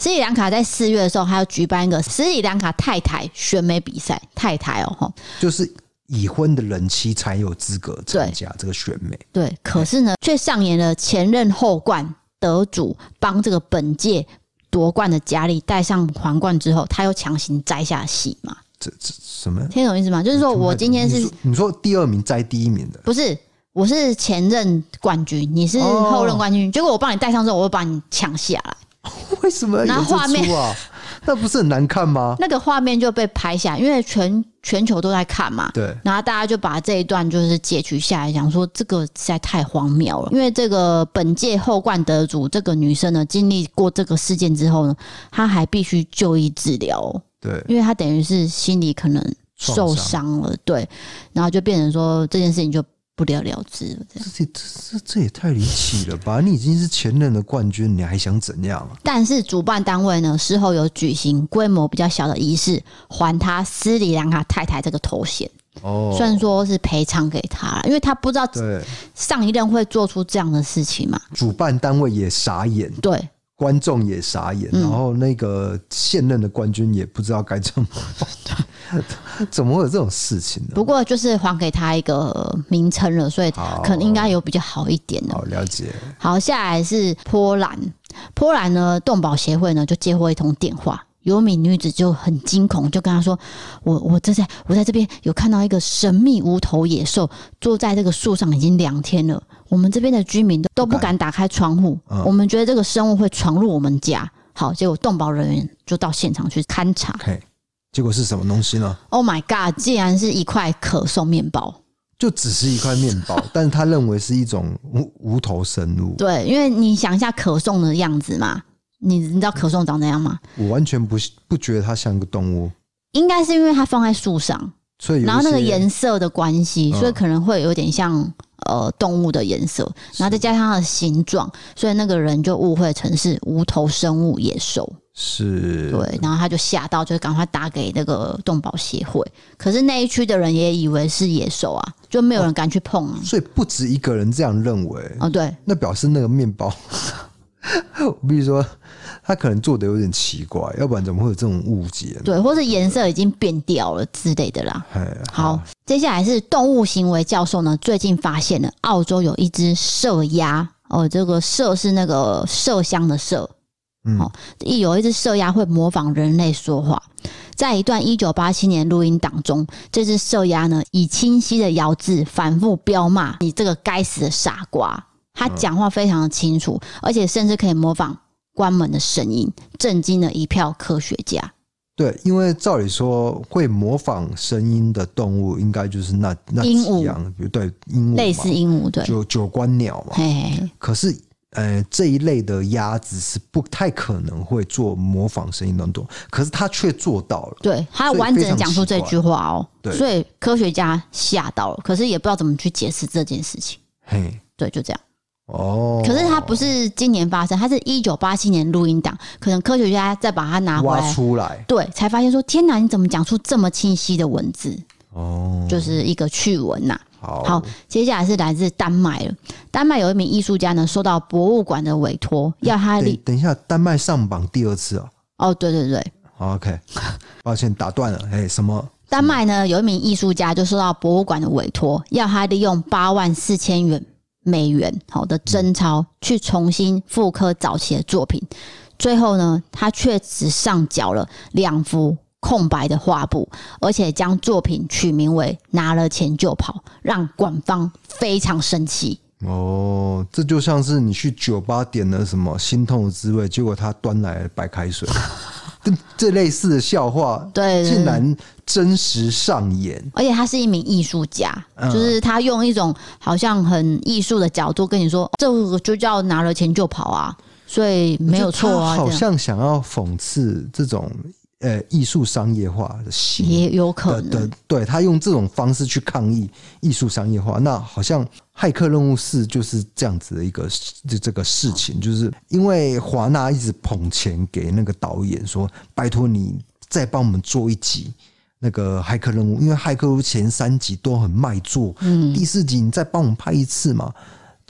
Speaker 1: 斯里兰卡在四月的时候，还要举办一个斯里兰卡太太选美比赛。太太哦，
Speaker 2: 就是已婚的人妻才有资格参加这个选美。
Speaker 1: 对，可是呢，却上演了前任后冠得主帮这个本届夺冠的佳丽戴上皇冠之后，他又强行摘下戏嘛。
Speaker 2: 这这什么？
Speaker 1: 听懂意思吗？就是说我今天是
Speaker 2: 你说，第二名摘第一名的，
Speaker 1: 不是？我是前任冠军，你是后任冠军，哦、结果我帮你戴上之后，我又把你抢下来。
Speaker 2: 为什么？
Speaker 1: 那画面
Speaker 2: 啊，那不是很难看吗？
Speaker 1: 那个画面就被拍下，因为全全球都在看嘛。
Speaker 2: 对。
Speaker 1: 然后大家就把这一段就是截取下来，想说这个实在太荒谬了。因为这个本届后冠得主这个女生呢，经历过这个事件之后呢，她还必须就医治疗。
Speaker 2: 对，
Speaker 1: 因为她等于是心理可能受伤了，对，然后就变成说这件事情就不了了之了。这
Speaker 2: 这这这也太离奇了吧！你已经是前任的冠军，你还想怎样啊？
Speaker 1: 但是主办单位呢，事后有举行规模比较小的仪式，还他斯里兰卡太太这个头衔。哦，虽然说是赔偿给他，因为他不知道上一任会做出这样的事情嘛。
Speaker 2: 主办单位也傻眼。
Speaker 1: 对。
Speaker 2: 观众也傻眼，然后那个现任的冠军也不知道该怎么，怎么会有这种事情呢？
Speaker 1: 不过就是还给他一个名称了，所以可能应该有比较好一点的。
Speaker 2: 好，了解。
Speaker 1: 好，下来是波兰，波兰呢动保协会呢就接获一通电话。有一名女子就很惊恐，就跟他说：“我我这在我在这边有看到一个神秘无头野兽坐在这个树上，已经两天了。我们这边的居民都都不敢打开窗户，嗯、我们觉得这个生物会闯入我们家。好，结果动保人员就到现场去勘察。
Speaker 2: 结果是什么东西呢
Speaker 1: ？Oh my god！竟然是一块可颂面包，
Speaker 2: 就只是一块面包，但是他认为是一种无无头生物。
Speaker 1: 对，因为你想一下可颂的样子嘛。”你你知道可颂长怎样吗？
Speaker 2: 我完全不不觉得它像个动物，
Speaker 1: 应该是因为它放在树上，
Speaker 2: 所以
Speaker 1: 然后那个颜色的关系，所以可能会有点像呃动物的颜色，然后再加上它的形状，所以那个人就误会成是无头生物野兽，
Speaker 2: 是。
Speaker 1: 对，然后他就吓到，就赶快打给那个动保协会，可是那一区的人也以为是野兽啊，就没有人敢去碰啊，
Speaker 2: 所以不止一个人这样认为。
Speaker 1: 哦，对，
Speaker 2: 那表示那个面包。比如说，他可能做的有点奇怪，要不然怎么会有这种误解呢？
Speaker 1: 对，或是颜色已经变掉了之类的啦。好，好，接下来是动物行为教授呢，最近发现了澳洲有一只麝鸭哦，这个麝是那个麝香的麝，嗯，一有一只麝鸭会模仿人类说话，在一段一九八七年录音档中，这只麝鸭呢以清晰的咬字反复飙骂你这个该死的傻瓜。他讲话非常的清楚，而且甚至可以模仿关门的声音，震惊了一票科学家。
Speaker 2: 对，因为照理说会模仿声音的动物，应该就是那那几样，比如对鹦鹉，类似
Speaker 1: 鹦鹉，对，
Speaker 2: 九九官鸟嘛。嘿嘿，可是，呃，这一类的鸭子是不太可能会做模仿声音的动物，可是它却做到了。
Speaker 1: 对，它完整的讲出这句话哦，对，所以科学家吓到了，可是也不知道怎么去解释这件事情。嘿，对，就这样。
Speaker 2: 哦，
Speaker 1: 可是它不是今年发生，它是一九八七年录音档，可能科学家再把它拿回来
Speaker 2: 挖出来，
Speaker 1: 对，才发现说天哪，你怎么讲出这么清晰的文字？
Speaker 2: 哦，
Speaker 1: 就是一个趣闻呐。
Speaker 2: 好，
Speaker 1: 好，接下来是来自丹麦了。丹麦有一名艺术家呢，受到博物馆的委托，要他
Speaker 2: 等等一下，丹麦上榜第二次哦。
Speaker 1: 哦，对对对
Speaker 2: ，OK，抱歉打断了。哎，什么？
Speaker 1: 丹麦呢有一名艺术家就受到博物馆的委托，要他利用八万四千元。美元好的真钞去重新复刻早期的作品，最后呢，他却只上缴了两幅空白的画布，而且将作品取名为“拿了钱就跑”，让馆方非常生气。
Speaker 2: 哦，这就像是你去酒吧点了什么心痛的滋味，结果他端来白开水。这类似的笑话，对，竟然真实上演。
Speaker 1: 而且他是一名艺术家，就是他用一种好像很艺术的角度跟你说，这个就叫拿了钱就跑啊。所以没有错啊。
Speaker 2: 好像想要讽刺这种呃艺术商业化的行
Speaker 1: 也有可能
Speaker 2: 的，对，他用这种方式去抗议艺术商业化，那好像《骇客任务四》就是这样子的一个这这个事情，就是因为华纳一直捧钱给那个导演说，拜托你再帮我们做一集。那个骇客任务，因为骇客前三集都很卖座，嗯，第四集你再帮我们拍一次嘛？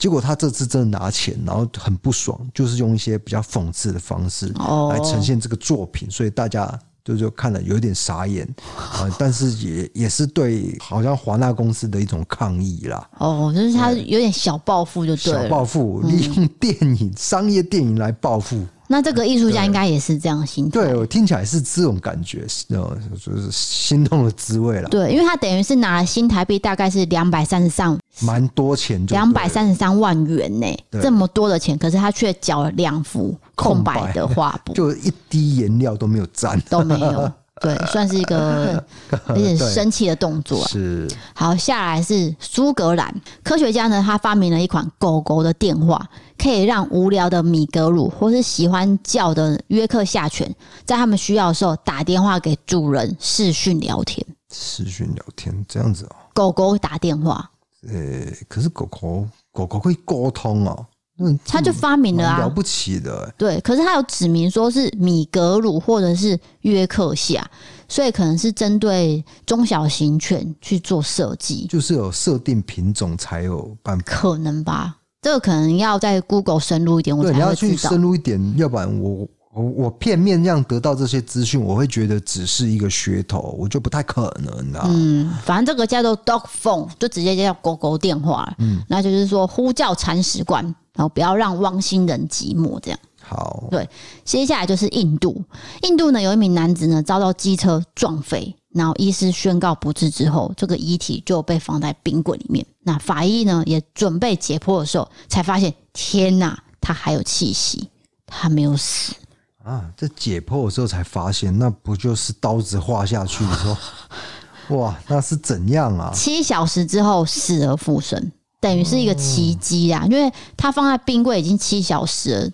Speaker 2: 结果他这次真的拿钱，然后很不爽，就是用一些比较讽刺的方式来呈现这个作品，所以大家就就看了有点傻眼啊，但是也也是对好像华纳公司的一种抗议啦。
Speaker 1: 哦，就是他有点小报复，就对了，
Speaker 2: 小报复，利用电影商业电影来报复。
Speaker 1: 那这个艺术家应该也是这样心态，
Speaker 2: 对，我听起来是这种感觉，呃，就是心痛的滋味了。
Speaker 1: 对，因为他等于是拿了新台币大概是两百三十三，
Speaker 2: 蛮多钱，
Speaker 1: 两百三十三万元呢，这么多的钱，可是他却缴了两幅空白。的画布，
Speaker 2: 就一滴颜料都没有沾，
Speaker 1: 都没有。对，算是一个 有点生气的动作。
Speaker 2: 啊是，
Speaker 1: 好，下来是苏格兰科学家呢，他发明了一款狗狗的电话，可以让无聊的米格鲁或是喜欢叫的约克夏犬，在他们需要的时候打电话给主人视讯聊天。
Speaker 2: 视讯聊天这样子哦，
Speaker 1: 狗狗打电话。
Speaker 2: 呃，可是狗狗狗狗可以沟通哦。
Speaker 1: 嗯，他就发明了啊，
Speaker 2: 了不起的。
Speaker 1: 对，可是他有指明说是米格鲁或者是约克夏，所以可能是针对中小型犬去做设计，
Speaker 2: 就是有设定品种才有办法，
Speaker 1: 可能吧？这个可能要在 Google 深入一点，我才会知道。
Speaker 2: 对，你要去深入一点，要不然我我我片面这样得到这些资讯，我会觉得只是一个噱头，我就不太可能啊。
Speaker 1: 嗯，反正这个叫做 Dog Phone，就直接叫狗狗电话。嗯，那就是说呼叫铲屎官。然后不要让汪星人寂寞，这样
Speaker 2: 好。
Speaker 1: 对，接下来就是印度。印度呢，有一名男子呢遭到机车撞飞，然后医师宣告不治之后，这个遗体就被放在冰柜里面。那法医呢也准备解剖的时候，才发现天哪，他还有气息，他没有死
Speaker 2: 啊！这解剖的时候才发现，那不就是刀子划下去的时候？哇，那是怎样啊？
Speaker 1: 七小时之后死而复生。等于是一个奇迹啊，因为他放在冰柜已经七小时了，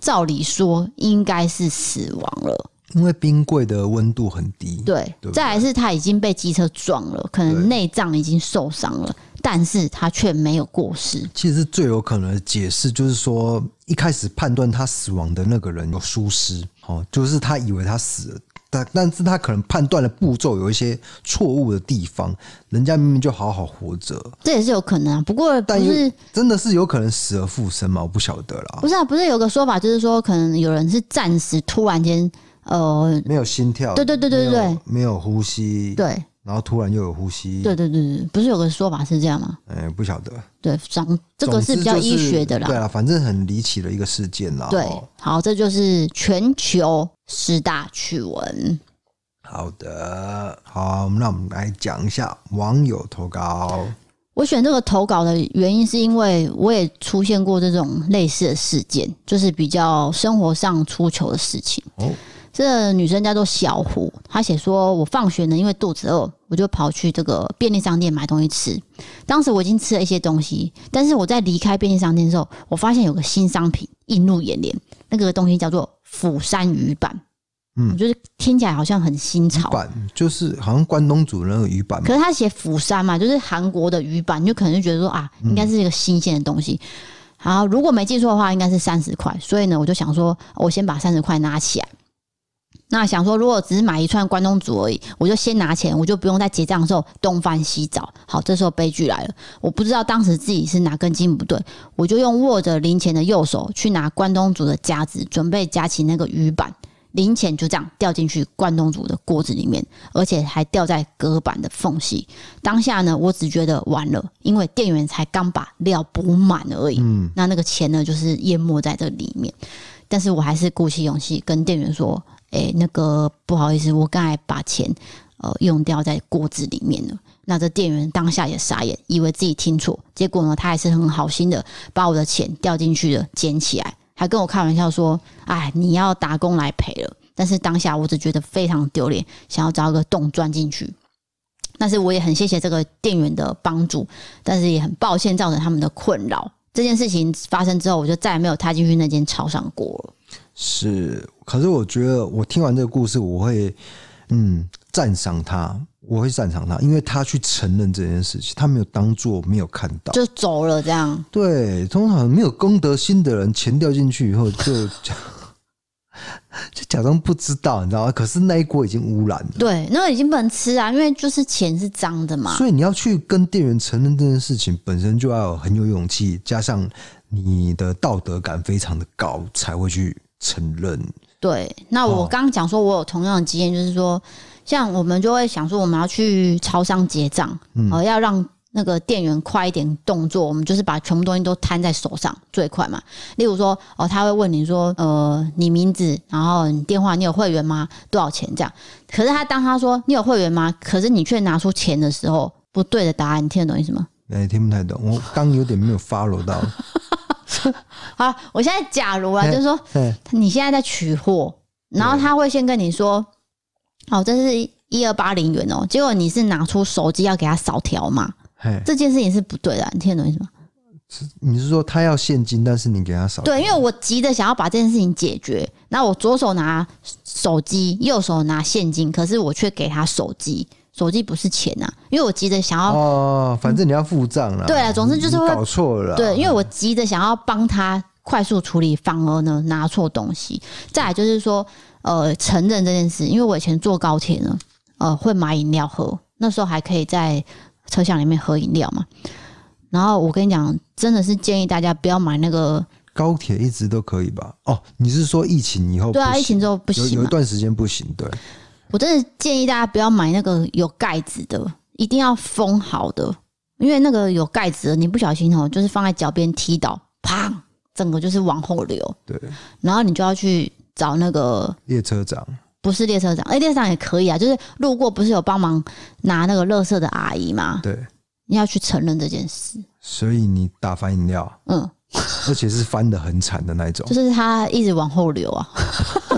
Speaker 1: 照理说应该是死亡了。
Speaker 2: 因为冰柜的温度很低，
Speaker 1: 对。再来是他已经被机车撞了，可能内脏已经受伤了，但是他却没有过世。
Speaker 2: 其实最有可能的解释就是说，一开始判断他死亡的那个人有疏失，哦，就是他以为他死了。但但是他可能判断的步骤有一些错误的地方，人家明明就好好活着，这
Speaker 1: 也是有可能啊。不过不是
Speaker 2: 真的是有可能死而复生吗？我不晓得啦。
Speaker 1: 不是啊，不是有个说法，就是说可能有人是暂时突然间呃
Speaker 2: 没有心跳，
Speaker 1: 对对对对对对，
Speaker 2: 没有呼吸，
Speaker 1: 对，
Speaker 2: 然后突然又有呼吸，
Speaker 1: 对对对对，不是有个说法是这样吗？
Speaker 2: 哎、欸，不晓得。
Speaker 1: 对，长这个是比较医学的啦。
Speaker 2: 对啊，反正很离奇的一个事件啦。
Speaker 1: 对，好，这就是全球十大趣闻。
Speaker 2: 好的，好，那我们来讲一下网友投稿。
Speaker 1: 我选这个投稿的原因是因为我也出现过这种类似的事件，就是比较生活上出糗的事情。哦，这个女生叫做小胡，她写说：“我放学呢，因为肚子饿，我就跑去这个便利商店买东西吃。当时我已经吃了一些东西，但是我在离开便利商店的时候，我发现有个新商品映入眼帘，那个东西叫做釜山鱼板。”嗯，就是听起来好像很新潮，
Speaker 2: 板就是好像关东煮那个鱼板，
Speaker 1: 可是他写釜山嘛，就是韩国的鱼板，你就可能就觉得说啊，应该是一个新鲜的东西。好，如果没记错的话，应该是三十块，所以呢，我就想说，我先把三十块拿起来。那想说，如果只是买一串关东煮而已，我就先拿钱，我就不用在结账的时候东翻西找。好，这时候悲剧来了，我不知道当时自己是哪根筋不对，我就用握着零钱的右手去拿关东煮的夹子，准备夹起那个鱼板。零钱就这样掉进去关东煮的锅子里面，而且还掉在隔板的缝隙。当下呢，我只觉得完了，因为店员才刚把料补满而已。嗯，那那个钱呢，就是淹没在这里面。但是我还是鼓起勇气跟店员说：“诶，那个不好意思，我刚才把钱呃用掉在锅子里面了。”那这店员当下也傻眼，以为自己听错。结果呢，他还是很好心的把我的钱掉进去的捡起来。还跟我开玩笑说：“哎，你要打工来赔了。”但是当下我只觉得非常丢脸，想要找一个洞钻进去。但是我也很谢谢这个店员的帮助，但是也很抱歉造成他们的困扰。这件事情发生之后，我就再也没有踏进去那间超商过了。
Speaker 2: 是，可是我觉得我听完这个故事，我会嗯赞赏他，我会赞赏他，因为他去承认这件事情，他没有当做没有看到
Speaker 1: 就走了这样。
Speaker 2: 对，通常没有公德心的人，钱掉进去以后就。就假装不知道，你知道吗？可是那一锅已经污染了。
Speaker 1: 对，那个已经不能吃啊，因为就是钱是脏的嘛。
Speaker 2: 所以你要去跟店员承认这件事情，本身就要很有勇气，加上你的道德感非常的高，才会去承认。
Speaker 1: 对，那我刚刚讲说，我有同样的经验，就是说，像我们就会想说，我们要去超商结账，呃、嗯，要让。那个店员快一点动作，我们就是把全部东西都摊在手上最快嘛。例如说，哦，他会问你说，呃，你名字，然后你电话，你有会员吗？多少钱？这样。可是他当他说你有会员吗？可是你却拿出钱的时候，不对的答案，你听得懂意思吗？
Speaker 2: 哎、欸，听不太懂。我刚有点没有 follow 到。
Speaker 1: 好，我现在假如啊，就是说，你现在在取货，然后他会先跟你说，哦，这是一二八零元哦。结果你是拿出手机要给他扫条嘛？这件事情是不对的，你听得懂意思吗？
Speaker 2: 你是说他要现金，但是你给他扫？
Speaker 1: 对，因为我急着想要把这件事情解决，那我左手拿手机，右手拿现金，可是我却给他手机，手机不是钱呐，因为我急着想要
Speaker 2: 哦，反正你要付账了。
Speaker 1: 对啊，总之就是会
Speaker 2: 搞错了。
Speaker 1: 对，因为我急着想要帮他快速处理，反而呢拿错东西。再来就是说，呃，承认这件事，因为我以前坐高铁呢，呃，会买饮料喝，那时候还可以在。车厢里面喝饮料嘛，然后我跟你讲，真的是建议大家不要买那个
Speaker 2: 高铁，一直都可以吧？哦，你是说疫情以后？
Speaker 1: 对啊，疫情之后不行，
Speaker 2: 有一段时间不行。对，
Speaker 1: 我真的建议大家不要买那个有盖子的，一定要封好的，因为那个有盖子的，你不小心哦，就是放在脚边踢倒，砰，整个就是往后流。对，然后你就要去找那个
Speaker 2: 列车长。
Speaker 1: 不是列车长，哎，列车长也可以啊，就是路过不是有帮忙拿那个垃圾的阿姨吗？
Speaker 2: 对，
Speaker 1: 你要去承认这件事。
Speaker 2: 所以你打翻饮料，嗯，而且是翻的很惨的那种，
Speaker 1: 就是它一直往后流啊，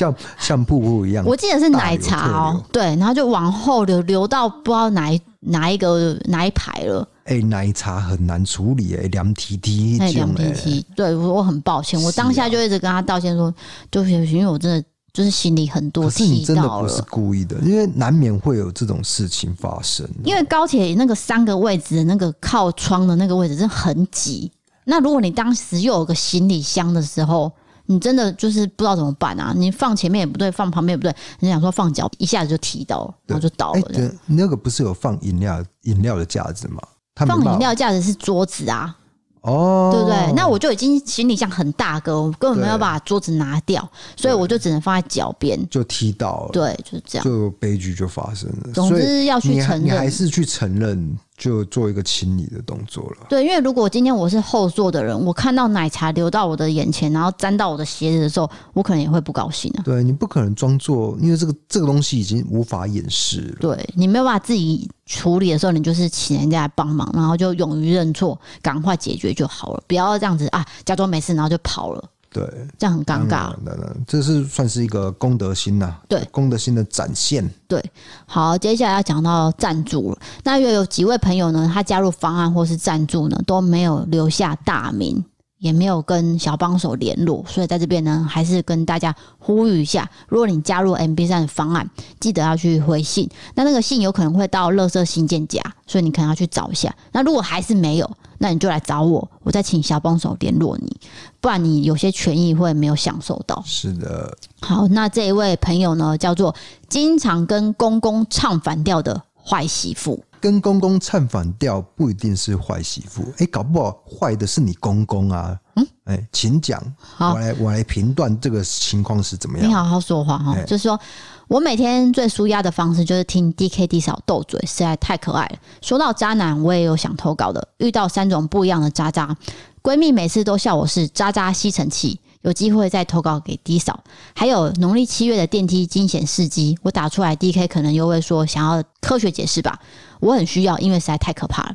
Speaker 2: 像像瀑布一样。
Speaker 1: 我记得是奶茶哦，对，然后就往后流，流到不知道哪一哪一个哪一排了。
Speaker 2: 哎、欸，奶茶很难处理哎、欸，凉提提，
Speaker 1: 凉提提，对我我很抱歉，我当下就一直跟他道歉说，对不起因为我真的。就是心里很多气，你
Speaker 2: 真的不是故意的，因为难免会有这种事情发生。
Speaker 1: 因为高铁那个三个位置的那个靠窗的那个位置真的很挤。那如果你当时又有个行李箱的时候，你真的就是不知道怎么办啊！你放前面也不对，放旁边也不对，你想说放脚一下子就踢到了，然后就倒了。
Speaker 2: 对，那个不是有放饮料饮料的架子吗？
Speaker 1: 放饮料架子是桌子啊。
Speaker 2: 哦，
Speaker 1: 对不对？那我就已经行李箱很大个，我根本没有把桌子拿掉，所以我就只能放在脚边，
Speaker 2: 就踢到了。
Speaker 1: 对，就是这样，
Speaker 2: 就悲剧就发生了。
Speaker 1: 总之要去承认，
Speaker 2: 你还是去承认。就做一个清理的动作了。
Speaker 1: 对，因为如果今天我是后座的人，我看到奶茶流到我的眼前，然后沾到我的鞋子的时候，我可能也会不高兴啊。
Speaker 2: 对，你不可能装作，因为这个这个东西已经无法掩饰了。
Speaker 1: 对，你没有办法自己处理的时候，你就是请人家来帮忙，然后就勇于认错，赶快解决就好了，不要这样子啊，假装没事，然后就跑了。
Speaker 2: 对，
Speaker 1: 这样很尴尬。
Speaker 2: 等等，这是算是一个公德心呐、啊。
Speaker 1: 对，
Speaker 2: 公德心的展现。
Speaker 1: 对，好，接下来要讲到赞助了。那又有几位朋友呢？他加入方案或是赞助呢，都没有留下大名。也没有跟小帮手联络，所以在这边呢，还是跟大家呼吁一下：如果你加入 MB 三的方案，记得要去回信。那那个信有可能会到垃圾信件夹，所以你可能要去找一下。那如果还是没有，那你就来找我，我再请小帮手联络你，不然你有些权益会没有享受到。
Speaker 2: 是的。
Speaker 1: 好，那这一位朋友呢，叫做经常跟公公唱反调的坏媳妇。
Speaker 2: 跟公公唱反调不一定是坏媳妇，哎、欸，搞不好坏的是你公公啊。嗯，哎、欸，请讲，我来我来评断这个情况是怎么样。
Speaker 1: 你好好说话哈，就是说我每天最舒压的方式就是听 DKD 嫂斗嘴，实在太可爱了。说到渣男，我也有想投稿的，遇到三种不一样的渣渣，闺蜜每次都笑我是渣渣吸尘器。有机会再投稿给 D 嫂，还有农历七月的电梯惊险事迹，我打出来，DK 可能又会说想要科学解释吧，我很需要，因为实在太可怕了。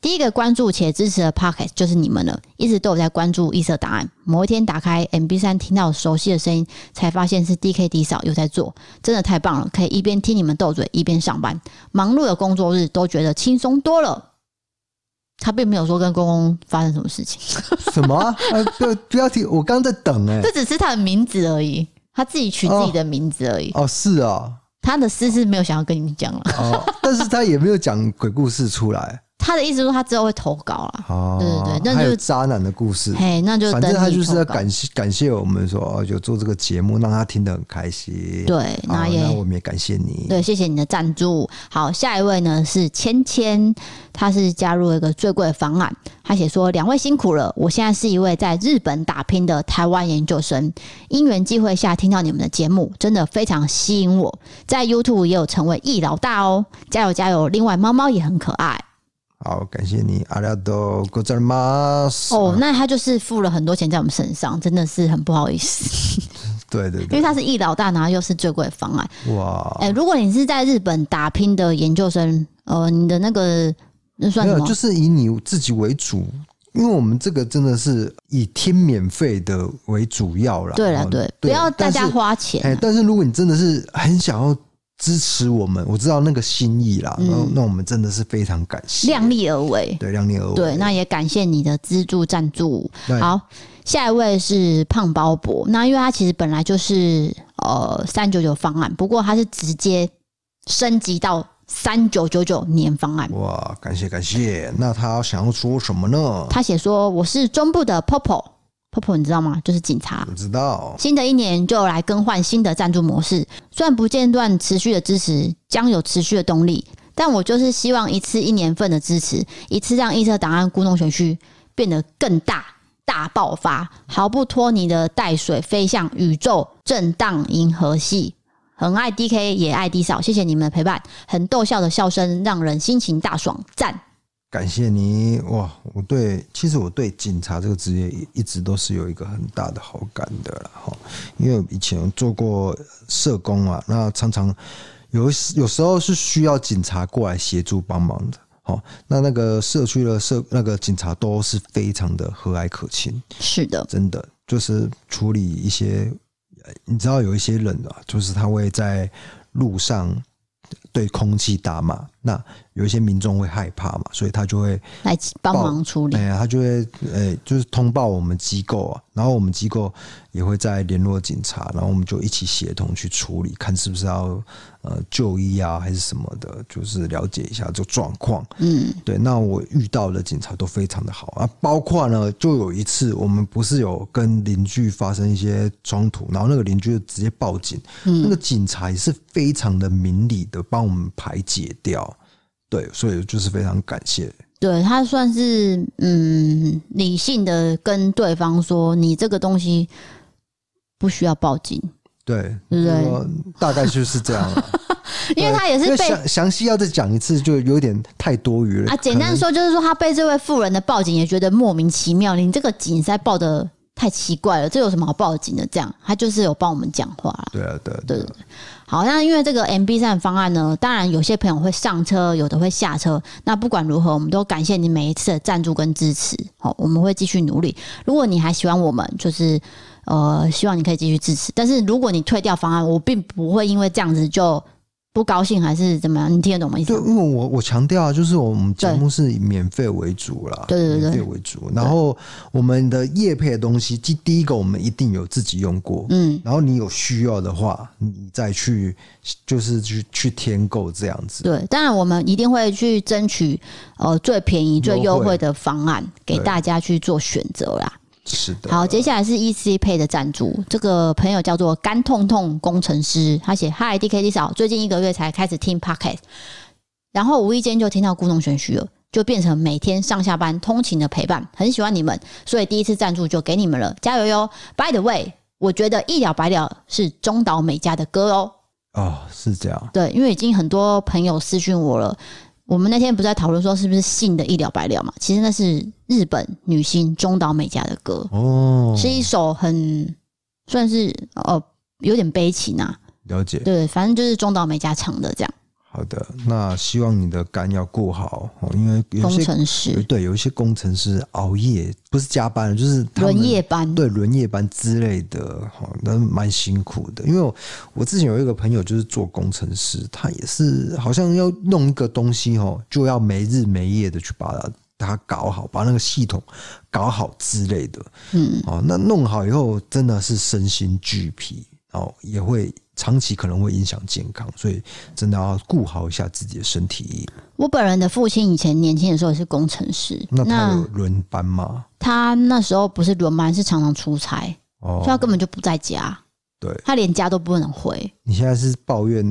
Speaker 1: 第一个关注且支持的 Podcast 就是你们了，一直都有在关注异色档案。某一天打开 MB3，听到熟悉的声音，才发现是 DK D 嫂又在做，真的太棒了，可以一边听你们斗嘴，一边上班，忙碌的工作日都觉得轻松多了。他并没有说跟公公发生什么事情。
Speaker 2: 什么、啊？呃、啊，不，不要提，我刚刚在等哎、欸。
Speaker 1: 这只是他的名字而已，他自己取自己的名字而已。
Speaker 2: 哦，哦是啊。
Speaker 1: 他的私事没有想要跟你们讲了。
Speaker 2: 哦，但是他也没有讲鬼故事出来。
Speaker 1: 他的意思说他之后会投稿了，哦，对对对，那就是
Speaker 2: 渣男的故事。
Speaker 1: 嘿，那就
Speaker 2: 反正他就是要感谢感谢我们说哦，有做这个节目，让他听得很开心。
Speaker 1: 对，那也、哦、
Speaker 2: 那我们也感谢你。
Speaker 1: 对，谢谢你的赞助。好，下一位呢是芊芊，他是加入了一个最贵的方案。他写说：两位辛苦了，我现在是一位在日本打拼的台湾研究生，因缘际会下听到你们的节目，真的非常吸引我，在 YouTube 也有成为易老大哦，加油加油！另外，猫猫也很可爱。
Speaker 2: 好，感谢你，阿拉多ございます。
Speaker 1: 哦，那他就是付了很多钱在我们身上，真的是很不好意思。
Speaker 2: 对对对，
Speaker 1: 因为他是艺老大，然后又是最贵的方案。
Speaker 2: 哇，
Speaker 1: 哎、欸，如果你是在日本打拼的研究生，呃，你的那个那算什么？
Speaker 2: 就是以你自己为主，因为我们这个真的是以听免费的为主要啦。
Speaker 1: 对了，对，不要大家花钱。哎、
Speaker 2: 欸，但是如果你真的是很想要。 支持我们，我知道那个心意啦。嗯、那那我们真的是非常感谢，量力而为。对，量力而为。
Speaker 1: 对，那也感谢你的资助赞助。好，下一位是胖包伯。那因为他其实本来就是呃三九九方案，不过他是直接升级到三九九九年方案。
Speaker 2: 哇，感谢感谢。那他想要说什么呢？
Speaker 1: 他写说：“我是中部的 Popo。” Popo 你知道吗？就是警察。
Speaker 2: 我知道。
Speaker 1: 新的一年就来更换新的赞助模式，虽然不间断持续的支持，将有持续的动力。但我就是希望一次一年份的支持，一次让异色档案故弄玄虚变得更大，大爆发，毫不拖泥的带水飞向宇宙震荡银河系。很爱 DK，也爱 D 嫂，谢谢你们的陪伴，很逗笑的笑声让人心情大爽，赞。
Speaker 2: 感谢你哇！我对其实我对警察这个职业一直都是有一个很大的好感的啦哈，因为以前做过社工啊，那常常有有时候是需要警察过来协助帮忙的，好，那那个社区的社那个警察都是非常的和蔼可亲，
Speaker 1: 是的，
Speaker 2: 真的就是处理一些，你知道有一些人啊，就是他会在路上对空气大骂，那。有一些民众会害怕嘛，所以他就会
Speaker 1: 来帮忙处理。
Speaker 2: 哎呀，他就会呃，就是通报我们机构啊，然后我们机构也会再联络警察，然后我们就一起协同去处理，看是不是要呃就医啊，还是什么的，就是了解一下这个状况。嗯，对。那我遇到的警察都非常的好啊，包括呢，就有一次我们不是有跟邻居发生一些冲突，然后那个邻居就直接报警，嗯，那个警察也是非常的明理的帮我们排解掉。对，所以就是非常感谢。
Speaker 1: 对，他算是嗯理性的跟对方说，你这个东西不需要报警。
Speaker 2: 对，对不对？大概就是这样。
Speaker 1: 因为他也是被
Speaker 2: 详详细要再讲一次，就有点太多余了。啊，
Speaker 1: 简单说就是说，他被这位妇人的报警也觉得莫名其妙。你这个警在报的太奇怪了，这有什么好报警的？这样，他就是有帮我们讲话。
Speaker 2: 对啊，对对对。
Speaker 1: 好，那因为这个 MB 三方案呢，当然有些朋友会上车，有的会下车。那不管如何，我们都感谢你每一次的赞助跟支持。好，我们会继续努力。如果你还喜欢我们，就是呃，希望你可以继续支持。但是如果你退掉方案，我并不会因为这样子就。不高兴还是怎么样？你听得懂吗？意思？
Speaker 2: 对，因为我我强调啊，就是我们节目是以免费为主啦，
Speaker 1: 对对对，
Speaker 2: 免费为主。然后我们的业配的东西，第第一个我们一定有自己用过，嗯。然后你有需要的话，你再去就是去去添购这样子。
Speaker 1: 对，当然我们一定会去争取呃最便宜、最优惠的方案给大家去做选择啦。
Speaker 2: 是的，
Speaker 1: 好，接下来是 EC Pay 的赞助，这个朋友叫做肝痛痛工程师，他写嗨 DKD 嫂，最近一个月才开始听 Podcast，然后无意间就听到故弄玄虚了，就变成每天上下班通勤的陪伴，很喜欢你们，所以第一次赞助就给你们了，加油哟！By the way，我觉得一了百了是中岛美嘉的歌哦，
Speaker 2: 哦，是这样，
Speaker 1: 对，因为已经很多朋友私讯我了。我们那天不是在讨论说是不是信的一了百了嘛？其实那是日本女星中岛美嘉的歌哦，是一首很算是哦有点悲情啊。
Speaker 2: 了解，
Speaker 1: 对，反正就是中岛美嘉唱的这样。
Speaker 2: 好的，那希望你的肝要顾好哦，因为有些
Speaker 1: 工程师
Speaker 2: 对有一些工程师熬夜不是加班，就是
Speaker 1: 轮夜班，
Speaker 2: 对轮夜班之类的哈，那蛮辛苦的。因为我，我之前有一个朋友就是做工程师，他也是好像要弄一个东西哦，就要没日没夜的去把它它搞好，把那个系统搞好之类的。嗯，哦，那弄好以后真的是身心俱疲，哦，也会长期可能会影响健康，所以真的要顾好一下自己的身体。
Speaker 1: 我本人的父亲以前年轻的时候也是工程师，
Speaker 2: 那他有轮班吗？
Speaker 1: 他那时候不是轮班，是常常出差，哦，所以他根本就不在家。
Speaker 2: 对，
Speaker 1: 他连家都不能回。
Speaker 2: 你现在是抱怨？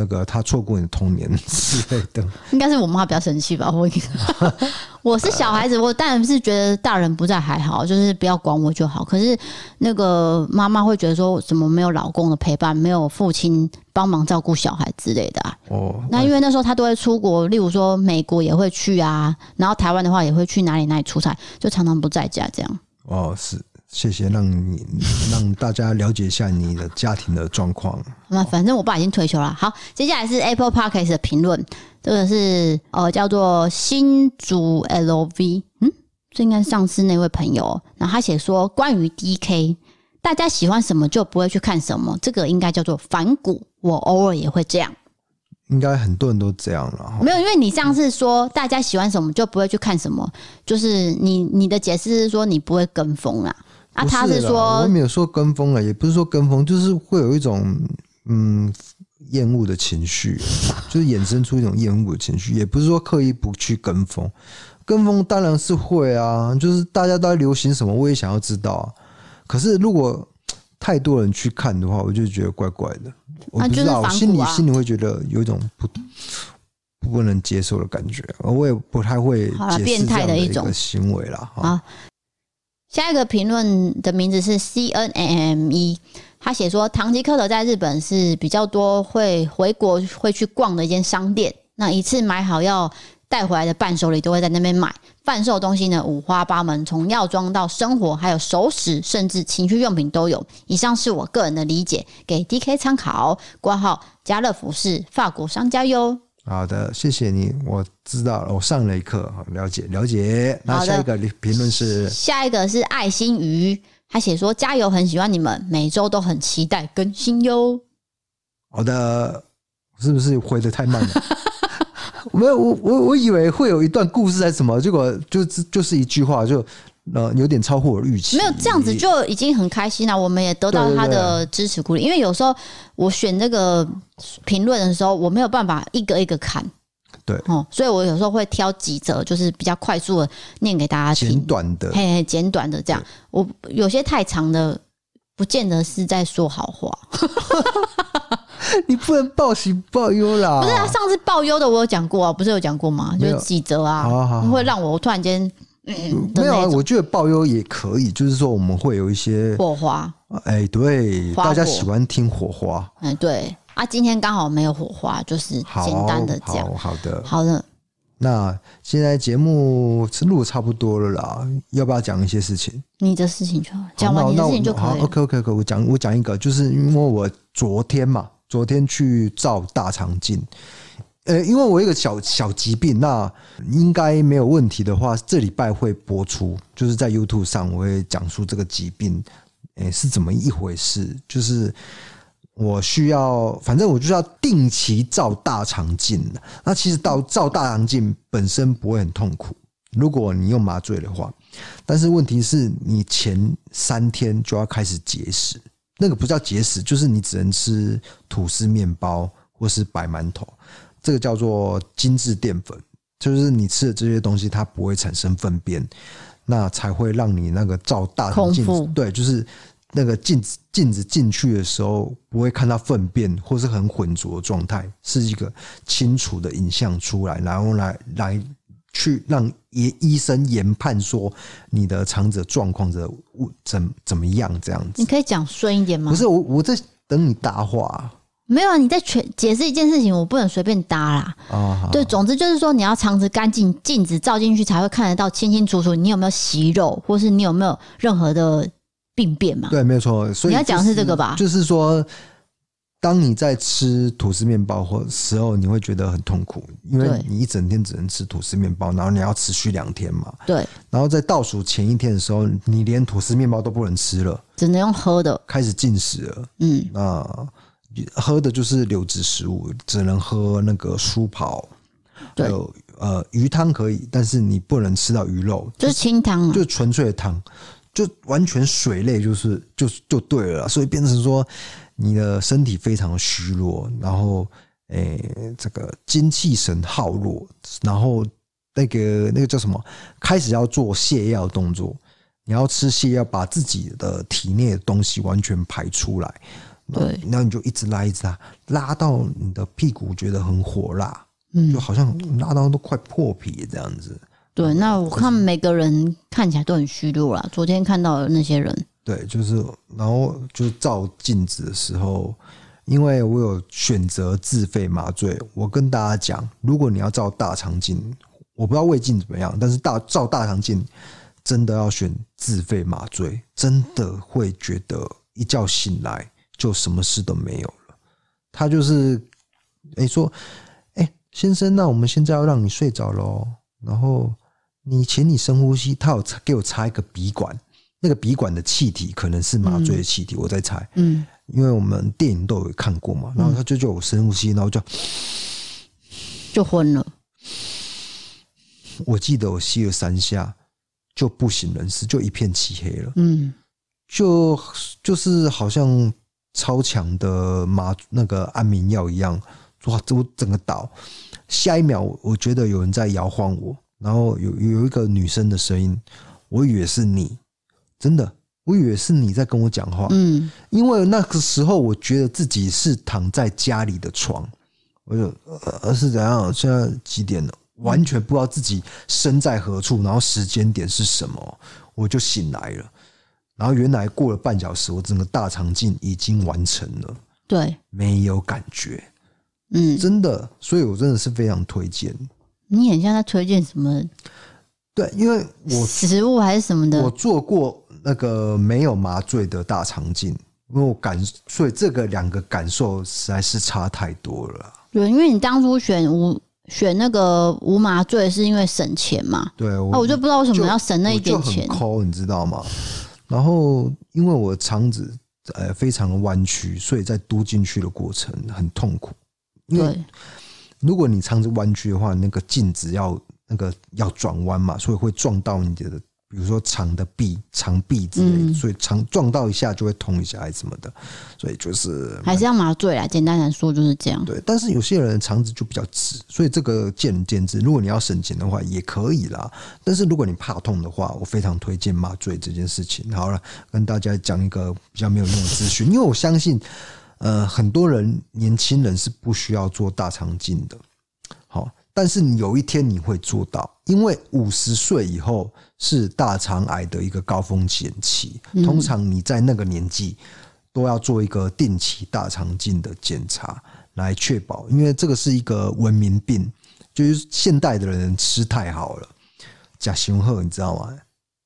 Speaker 2: 那个他错过你的童年之类的，
Speaker 1: 应该是我妈比较生气吧？我 我是小孩子，我当然是觉得大人不在还好，就是不要管我就好。可是那个妈妈会觉得说，怎么没有老公的陪伴，没有父亲帮忙照顾小孩之类的啊？哦，那因为那时候他都会出国，例如说美国也会去啊，然后台湾的话也会去哪里哪里出差，就常常不在家这样。
Speaker 2: 哦，是。谢谢，让你让大家了解一下你的家庭的状况。
Speaker 1: 那反正我爸已经退休了。好，接下来是 Apple Podcast 的评论，这个是呃叫做新竹 LV，嗯，这应该是上次那位朋友。然后他写说，关于 DK，大家喜欢什么就不会去看什么，这个应该叫做反骨。我偶尔也会这样。
Speaker 2: 应该很多人都这样了，
Speaker 1: 没有，因为你上次说大家喜欢什么就不会去看什么，就是你你的解释是说你不会跟风啦。啊，他是说，
Speaker 2: 我没有说跟风了，也不是说跟风，就是会有一种嗯厌恶的情绪，就是衍生出一种厌恶的情绪，也不是说刻意不去跟风，跟风当然是会啊，就是大家都在流行什么，我也想要知道啊。可是如果太多人去看的话，我就觉得怪怪的。我不知道，我心里心里会觉得有一种不不能接受的感觉，我也不太会解释这样的一种行为啦。啊。
Speaker 1: 下一个评论的名字是 C N M M E，他写说，唐吉诃德在日本是比较多会回国会去逛的一间商店，那一次买好要带回来的伴手礼都会在那边买，贩售东西呢五花八门，从药妆到生活，还有熟食，甚至情趣用品都有。以上是我个人的理解，给 D K 参考。挂号家乐福是法国商家哟。
Speaker 2: 好的，谢谢你，我知道了，我上了一课，了解了解。那下一个评论是，
Speaker 1: 下一个是爱心鱼，他写说加油，很喜欢你们，每周都很期待更新哟。
Speaker 2: 好的，是不是回的太慢了？没有，我我我以为会有一段故事还是什么，结果就是就是一句话就。呃，有点超乎我的预期。
Speaker 1: 没有这样子就已经很开心了，我们也得到他的支持鼓励。因为有时候我选这个评论的时候，我没有办法一个一个看，
Speaker 2: 对
Speaker 1: 哦，所以我有时候会挑几则，就是比较快速的念给大家听，
Speaker 2: 简短的，
Speaker 1: 嘿嘿，简短的这样。我有些太长的，不见得是在说好话。
Speaker 2: 你不能报喜报忧啦！
Speaker 1: 不是啊，上次报忧的我有讲过啊，不是有讲过吗？就是几则啊，好好好会让我突然间。
Speaker 2: 嗯，没有啊，我觉得报忧也可以，就是说我们会有一些
Speaker 1: 火花。
Speaker 2: 哎，对，大家喜欢听火花。
Speaker 1: 哎，对啊，今天刚好没有火花，就是简单的讲。
Speaker 2: 好，好的，
Speaker 1: 好的。
Speaker 2: 那现在节目录差不多了啦，要不要讲一些事情？
Speaker 1: 你的事情就好，讲完你的事情就可以。好
Speaker 2: ，OK，OK，OK，我讲，我讲一个，就是因为我昨天嘛，昨天去照大肠镜。呃，因为我有一个小小疾病，那应该没有问题的话，这礼拜会播出，就是在 YouTube 上我会讲述这个疾病，诶是怎么一回事？就是我需要，反正我就是要定期照大肠镜。那其实到照大肠镜本身不会很痛苦，如果你用麻醉的话，但是问题是你前三天就要开始节食，那个不叫节食，就是你只能吃吐司面包或是白馒头。这个叫做精致淀粉，就是你吃的这些东西，它不会产生粪便，那才会让你那个照大肠镜，对，就是那个镜子镜子进去的时候，不会看到粪便或是很浑浊的状态，是一个清楚的影像出来，然后来来去让医医生研判说你的肠子状况的怎怎么样这样子。
Speaker 1: 你可以讲顺一点吗？
Speaker 2: 不是我我在等你答话。
Speaker 1: 没有啊，你在全解释一件事情，我不能随便搭啦。哦，对，总之就是说，你要肠子干净，镜子照进去才会看得到清清楚楚，你有没有息肉，或是你有没有任何的病变嘛？
Speaker 2: 对，没有错。所以、就是、
Speaker 1: 你要讲的是这个吧？
Speaker 2: 就是说，当你在吃吐司面包或时候，你会觉得很痛苦，因为你一整天只能吃吐司面包，然后你要持续两天嘛。
Speaker 1: 对。
Speaker 2: 然后在倒数前一天的时候，你连吐司面包都不能吃了，
Speaker 1: 只能用喝的，
Speaker 2: 开始进食了。嗯啊。喝的就是流质食物，只能喝那个舒跑，还有呃鱼汤可以，但是你不能吃到鱼肉，
Speaker 1: 就是清汤啊，
Speaker 2: 就纯粹的汤，就完全水类，就是就就对了，所以变成说你的身体非常虚弱，然后诶、欸、这个精气神耗弱，然后那个那个叫什么，开始要做泻药动作，你要吃泻药，把自己的体内的东西完全排出来。对，然后你就一直拉，一直拉，拉到你的屁股觉得很火辣，嗯，就好像拉到都快破皮这样子。
Speaker 1: 对，那我看每个人看起来都很虚弱啦。昨天看到的那些人，
Speaker 2: 对，就是然后就照镜子的时候，因为我有选择自费麻醉，我跟大家讲，如果你要照大肠镜，我不知道胃镜怎么样，但是大照大肠镜真的要选自费麻醉，真的会觉得一觉醒来。就什么事都没有了，他就是哎、欸、说，哎、欸、先生，那我们现在要让你睡着喽，然后你请你深呼吸，他有给我插一个鼻管，那个鼻管的气体可能是麻醉的气体，我在猜，嗯，因为我们电影都有看过嘛，然后他就叫我深呼吸，然后就
Speaker 1: 就昏了，
Speaker 2: 我记得我吸了三下就不省人事，就一片漆黑了，嗯，就就是好像。超强的麻那个安眠药一样，哇！这我整个倒，下一秒我觉得有人在摇晃我，然后有有一个女生的声音，我以为是你，真的，我以为是你在跟我讲话。嗯，因为那个时候我觉得自己是躺在家里的床，我就呃是怎样？现在几点了？完全不知道自己身在何处，然后时间点是什么，我就醒来了。然后原来过了半小时，我整个大肠镜已经完成了，
Speaker 1: 对，
Speaker 2: 没有感觉，嗯，真的，所以我真的是非常推荐。
Speaker 1: 你很像在推荐什么？
Speaker 2: 对，因为我
Speaker 1: 食物还是什么的，
Speaker 2: 我做过那个没有麻醉的大肠镜，因为我感，所以这个两个感受实在是差太多了。
Speaker 1: 对，因为你当初选无选那个无麻醉，是因为省钱嘛？
Speaker 2: 对，
Speaker 1: 我，我就不知道为什么要省那一点钱，
Speaker 2: 抠，你知道吗？然后，因为我的肠子呃非常的弯曲，所以在嘟进去的过程很痛苦。因为如果你肠子弯曲的话，那个镜子要那个要转弯嘛，所以会撞到你的。比如说肠的壁、肠壁之类的，所以肠撞到一下就会痛一下，还是什么的，所以就是
Speaker 1: 还是要麻醉啦。简单来说就是这样。
Speaker 2: 对，但是有些人肠子就比较直，所以这个见仁见智。如果你要省钱的话，也可以啦。但是如果你怕痛的话，我非常推荐麻醉这件事情。好了，跟大家讲一个比较没有用的资讯，因为我相信，呃，很多人年轻人是不需要做大肠镜的。好。但是你有一天你会做到，因为五十岁以后是大肠癌的一个高风险期，通常你在那个年纪都要做一个定期大肠镜的检查，来确保，因为这个是一个文明病，就是现代的人吃太好了，假雄厚，你知道吗？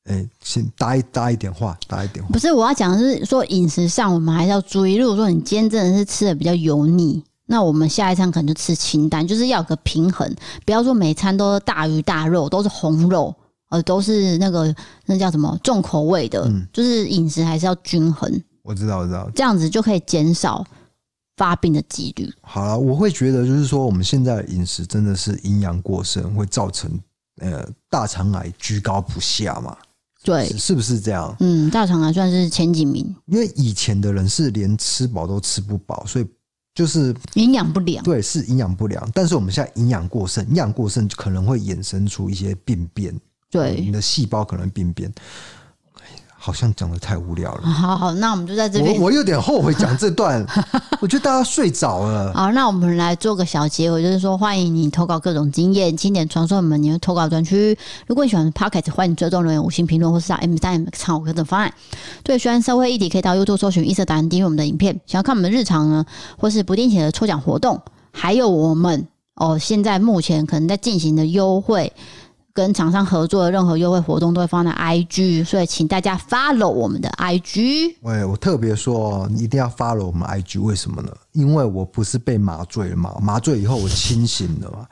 Speaker 2: 哎，先搭一搭一点话，搭一点话。
Speaker 1: 不是我要讲的是说饮食上我们还是要注意，如果说你今天真的是吃的比较油腻。那我们下一餐可能就吃清淡，就是要有个平衡，不要说每餐都是大鱼大肉，都是红肉，呃，都是那个那叫什么重口味的，嗯，就是饮食还是要均衡。
Speaker 2: 我知道，我知道，
Speaker 1: 这样子就可以减少发病的几率。
Speaker 2: 好了，我会觉得就是说，我们现在的饮食真的是营养过剩，会造成呃大肠癌居高不下嘛？
Speaker 1: 对，
Speaker 2: 是不是这样？
Speaker 1: 嗯，大肠癌算是前几名，
Speaker 2: 因为以前的人是连吃饱都吃不饱，所以。就是
Speaker 1: 营养不良，
Speaker 2: 对，是营养不良。但是我们现在营养过剩，营养过剩就可能会衍生出一些病变，
Speaker 1: 对，
Speaker 2: 你的细胞可能病变。好像讲的太无聊了。
Speaker 1: 好好，那我们就在这边。
Speaker 2: 我我有点后悔讲这段，我觉得大家睡着了。
Speaker 1: 好，那我们来做个小结尾，就是说欢迎你投稿各种经验，经典传说们，你的投稿专区。如果你喜欢 Pocket，欢迎追踪留言、五星评论，或是到 M 三 M 唱我歌的方案。对，喜欢社会议题，可以到 YouTube 搜寻“异色答案”，订阅我们的影片。想要看我们的日常呢，或是不定期的抽奖活动，还有我们哦，现在目前可能在进行的优惠。跟厂商合作的任何优惠活动都会放在 IG，所以请大家 follow 我们的 IG。
Speaker 2: 喂，我特别说，你一定要 follow 我们 IG，为什么呢？因为我不是被麻醉了嘛，麻醉以后我清醒了嘛，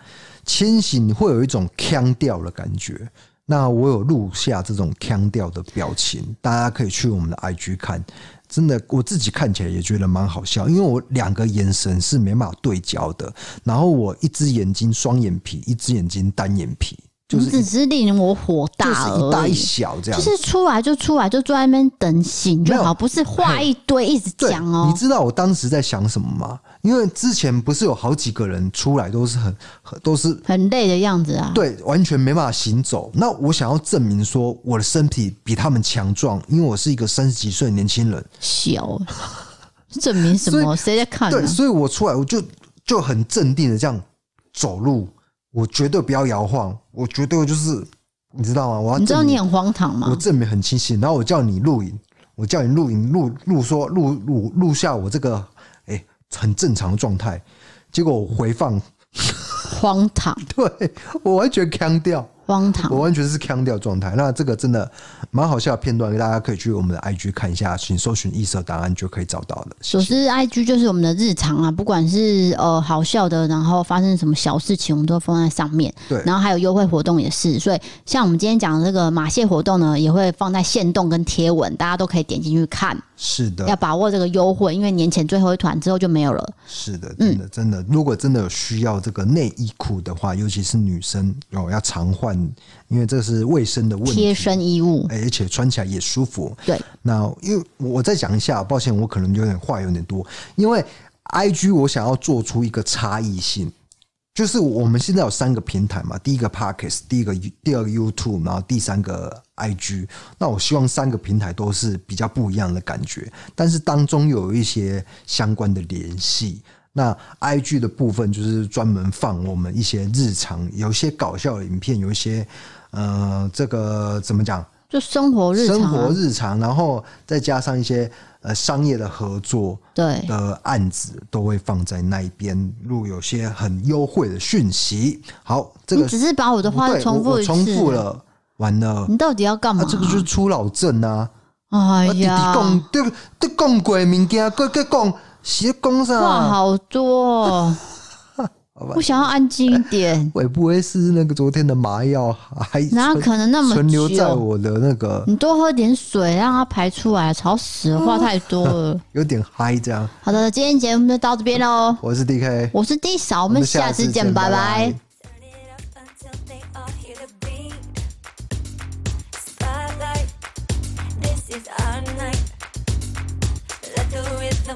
Speaker 2: 清醒会有一种腔调的感觉，那我有录下这种腔调的表情，大家可以去我们的 IG 看。真的，我自己看起来也觉得蛮好笑，因为我两个眼神是没办法对焦的，然后我一只眼睛双眼皮，一只眼睛单眼皮。就是
Speaker 1: 只是令我火大而已，
Speaker 2: 就是一大一小这样，
Speaker 1: 就是出来就出来，就坐在那边等醒就好，不是话一堆一直讲哦。
Speaker 2: 你知道我当时在想什么吗？因为之前不是有好几个人出来都是很都是
Speaker 1: 很累的样子啊，
Speaker 2: 对，完全没办法行走。那我想要证明说我的身体比他们强壮，因为我是一个三十几岁的年轻人。
Speaker 1: 小，证明什么？谁在看？
Speaker 2: 对，所以我出来我就就很镇定的这样走路。我绝对不要摇晃，我绝对就是，你知道吗？我要，
Speaker 1: 你知道你很荒唐吗？
Speaker 2: 我证明很清晰。然后我叫你录影，我叫你录影录录说录录录下我这个哎、欸、很正常的状态，结果我回放
Speaker 1: 荒唐，
Speaker 2: 对我完全腔掉。
Speaker 1: 荒唐，
Speaker 2: 我完全是腔调状态。那这个真的蛮好笑的片段，大家可以去我们的 IG 看一下，请搜寻“异色档案”就可以找到了。
Speaker 1: 总之，IG 就是我们的日常啊，不管是呃好笑的，然后发生什么小事情，我们都放在上面。
Speaker 2: 对，
Speaker 1: 然后还有优惠活动也是。所以，像我们今天讲的这个马蟹活动呢，也会放在限动跟贴文，大家都可以点进去看。
Speaker 2: 是的，
Speaker 1: 要把握这个优惠，因为年前最后一团之后就没有了。
Speaker 2: 是的，真的真的，如果真的有需要这个内衣裤的话，尤其是女生哦，要常换。因为这是卫生的问题，贴
Speaker 1: 身衣物，
Speaker 2: 而且穿起来也舒服。
Speaker 1: 对，
Speaker 2: 那因为我再讲一下，抱歉，我可能有点话有点多。因为 IG 我想要做出一个差异性，就是我们现在有三个平台嘛，第一个 Podcast，第一个第二个 YouTube，然后第三个 IG。那我希望三个平台都是比较不一样的感觉，但是当中有一些相关的联系。那 IG 的部分就是专门放我们一些日常，有一些搞笑的影片，有一些呃，这个怎么讲？
Speaker 1: 就生活日常，
Speaker 2: 生活日常，然后再加上一些呃商业的合作，对的案子都会放在那一边，录有些很优惠的讯息。好，这
Speaker 1: 个只是把我的话重复一次，
Speaker 2: 重复了，完了，
Speaker 1: 你到底要干嘛？
Speaker 2: 啊、这个就是出老症啊！
Speaker 1: 哎呀，
Speaker 2: 讲对对，讲过物件，过过讲。鞋上，
Speaker 1: 好多、哦。我想要安静一点。
Speaker 2: 会不会是那个昨天的麻药还
Speaker 1: 哪可能那么
Speaker 2: 存留在我的那个？
Speaker 1: 你多喝点水，让它排出来。吵死了，话太多了，
Speaker 2: 有点嗨这样。
Speaker 1: 好的，今天节目就到这边喽。
Speaker 2: 我是 DK，
Speaker 1: 我是 D 嫂，我们下次见，拜拜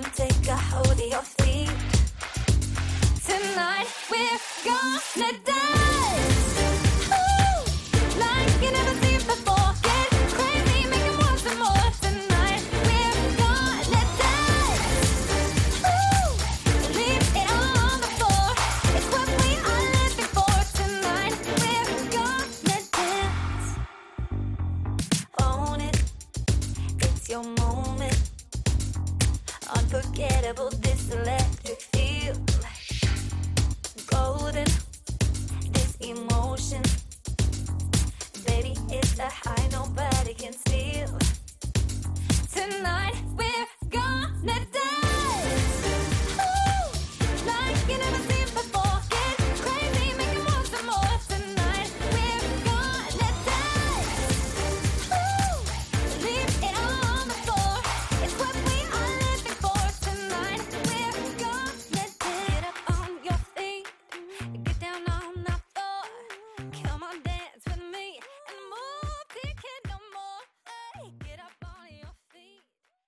Speaker 3: take a hold of your feet. Tonight we're gonna dance. unforgettable, this electric feel. Golden, this emotion. Baby, it's a high nobody can steal. Tonight we're gonna.